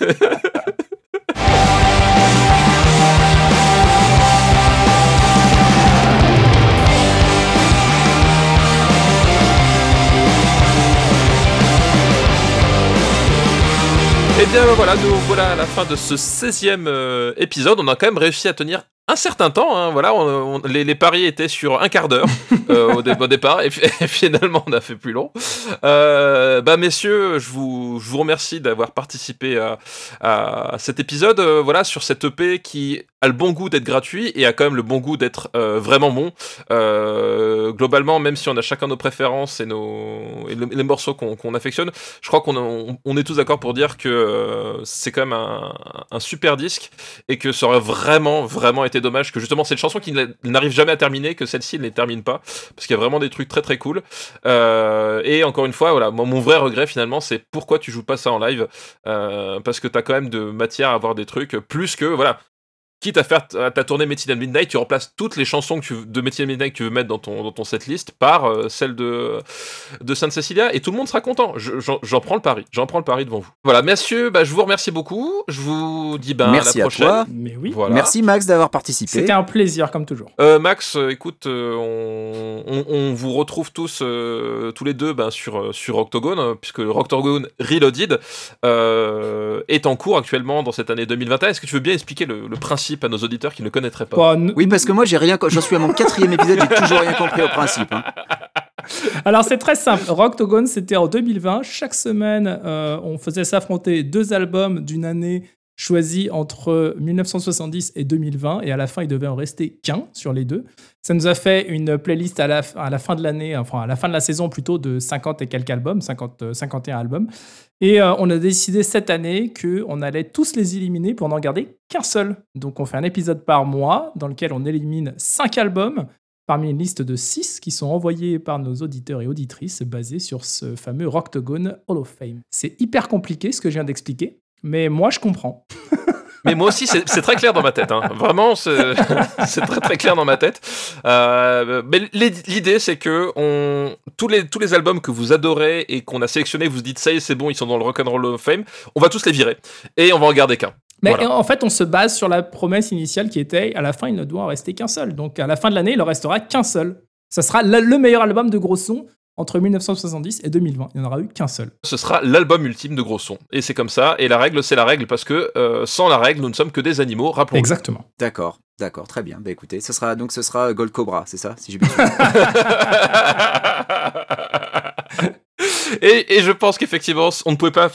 Speaker 1: Et bien voilà, nous voilà à la fin de ce 16e euh, épisode. On a quand même réussi à tenir un certain temps. hein, voilà, on- on- les, les paris étaient sur un quart d'heure euh, au, dé- au départ, et, finalement on a fait plus long. Euh, bah messieurs, je vous, je vous remercie d'avoir participé à, à cet épisode. euh, voilà, sur cette EP qui a le bon goût d'être gratuit et a quand même le bon goût d'être vraiment bon. Globalement, même si on a chacun nos préférences et, nos, et le- les morceaux qu'on affectionne, je crois qu'on on, on est tous d'accord pour dire que c'est quand même un, un super disque et que ça aurait vraiment, vraiment été dommage que justement cette chanson qui n'a- n'arrive jamais à terminer, que celle-ci ne les termine pas, parce qu'il y a vraiment des trucs très très cool. Euh, et encore une fois, voilà, moi, mon vrai regret finalement, c'est pourquoi tu joues pas ça en live, euh, parce que t'as quand même de matière à avoir des trucs, plus que, voilà, quitte à faire ta ta tournée in Midnight, tu remplaces toutes les chansons que tu, de Midnight que tu veux mettre dans ton, dans ton setlist par euh, celle de, de Sainte Cecilia et tout le monde sera content. Je- J'en prends le pari. J'en prends le pari devant vous. Voilà, messieurs, bah, je vous remercie beaucoup. Je vous dis ben,
Speaker 2: Merci
Speaker 1: à la prochaine.
Speaker 2: toi.
Speaker 3: Mais oui.
Speaker 1: Voilà.
Speaker 2: Merci Max d'avoir participé.
Speaker 3: C'était un plaisir, comme toujours.
Speaker 1: Euh, Max, euh, écoute, euh, on, on- on vous retrouve tous, euh, tous les deux, ben, sur, sur Octogone, puisque Octogone Reloaded euh, est en cours actuellement dans cette année 2021. Est-ce que tu veux bien expliquer le, le principe à nos auditeurs qui ne connaîtraient pas
Speaker 3: Bon, n-
Speaker 2: Oui, parce que moi j'ai rien, j'en suis à mon quatrième épisode, j'ai toujours rien compris au principe. hein.
Speaker 3: Alors c'est très simple. Rocktogone, c'était en 2020. Chaque semaine, euh, on faisait s'affronter deux albums d'une année choisie entre 1970 et 2020. Et à la fin, il devait en rester qu'un sur les deux. Ça nous a fait une playlist à la, à la fin de l'année, enfin à la fin de la saison plutôt, de 50 et quelques albums, 50, euh, 51 albums. Et euh, on a décidé cette année qu'on allait tous les éliminer pour n'en garder qu'un seul. Donc on fait un épisode par mois dans lequel on élimine 5 albums parmi une liste de 6 qui sont envoyés par nos auditeurs et auditrices basés sur ce fameux Rocktogone Hall of Fame. C'est hyper compliqué ce que je viens d'expliquer, mais moi je comprends.
Speaker 1: Mais moi aussi, c'est très clair dans ma tête. hein. Vraiment, c'est très très clair dans ma tête. Euh, mais l'id- l'idée, c'est que on, tous, les, tous les albums que vous adorez et qu'on a sélectionnés, vous vous dites ça y est, c'est bon, ils sont dans le Rock'n'Roll of Fame, on va tous les virer. Et on va en garder qu'un.
Speaker 3: Mais
Speaker 1: Voilà.
Speaker 3: en fait, on se base sur la promesse initiale qui était à la fin, il ne doit en rester qu'un seul. Donc à la fin de l'année, il en restera qu'un seul. Ça sera le le meilleur album de gros son entre 1970 et 2020. Il n'y en aura eu qu'un seul.
Speaker 1: Ce sera l'album ultime de Gros Son. Et c'est comme ça. Et la règle, c'est la règle parce que euh, sans la règle, nous ne sommes que des animaux, rappelons-le.
Speaker 3: Exactement.
Speaker 2: D'accord, d'accord, très bien. Bah écoutez, ce sera donc ce sera Gold Cobra, c'est ça, si j'ai bien suivi.
Speaker 1: Et, et je pense qu'effectivement, on ne pouvait pas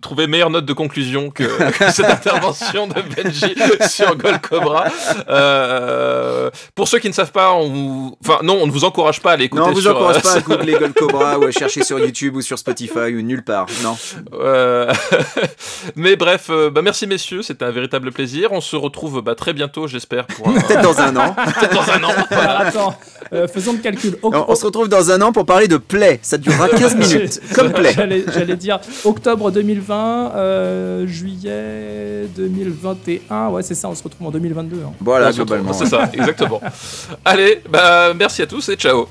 Speaker 1: trouver meilleure note de conclusion que, que cette intervention de Benji sur Gold Cobra. Euh, pour ceux qui ne savent pas, on vous... enfin non, on ne vous encourage pas à l'écouter.
Speaker 2: Non, on vous
Speaker 1: sur,
Speaker 2: encourage
Speaker 1: euh,
Speaker 2: pas à googler Gold Cobra ou à chercher sur YouTube ou sur Spotify ou nulle part. Non.
Speaker 1: Euh, Mais bref, euh, bah merci messieurs, c'était un véritable plaisir. On se retrouve bah, très bientôt, j'espère, un...
Speaker 2: Peut-être dans un an.
Speaker 1: peut-être dans un an. Voilà.
Speaker 3: Alors, attends, euh, faisons le calcul.
Speaker 2: On, on se retrouve dans un an pour parler de Play. Ça durera 15 minutes. Comme Play.
Speaker 3: J'allais dire octobre 2020, euh, juillet 2021. Ouais, c'est ça, on se retrouve en 2022. hein.
Speaker 2: Voilà, globalement.
Speaker 1: C'est ça, exactement. Allez, bah merci à tous et ciao.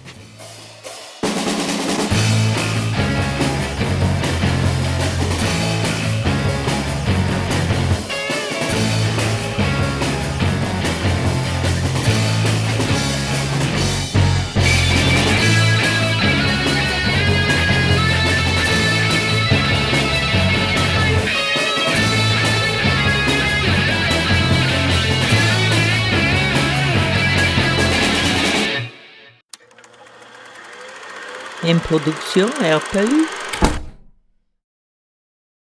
Speaker 5: Production RPU.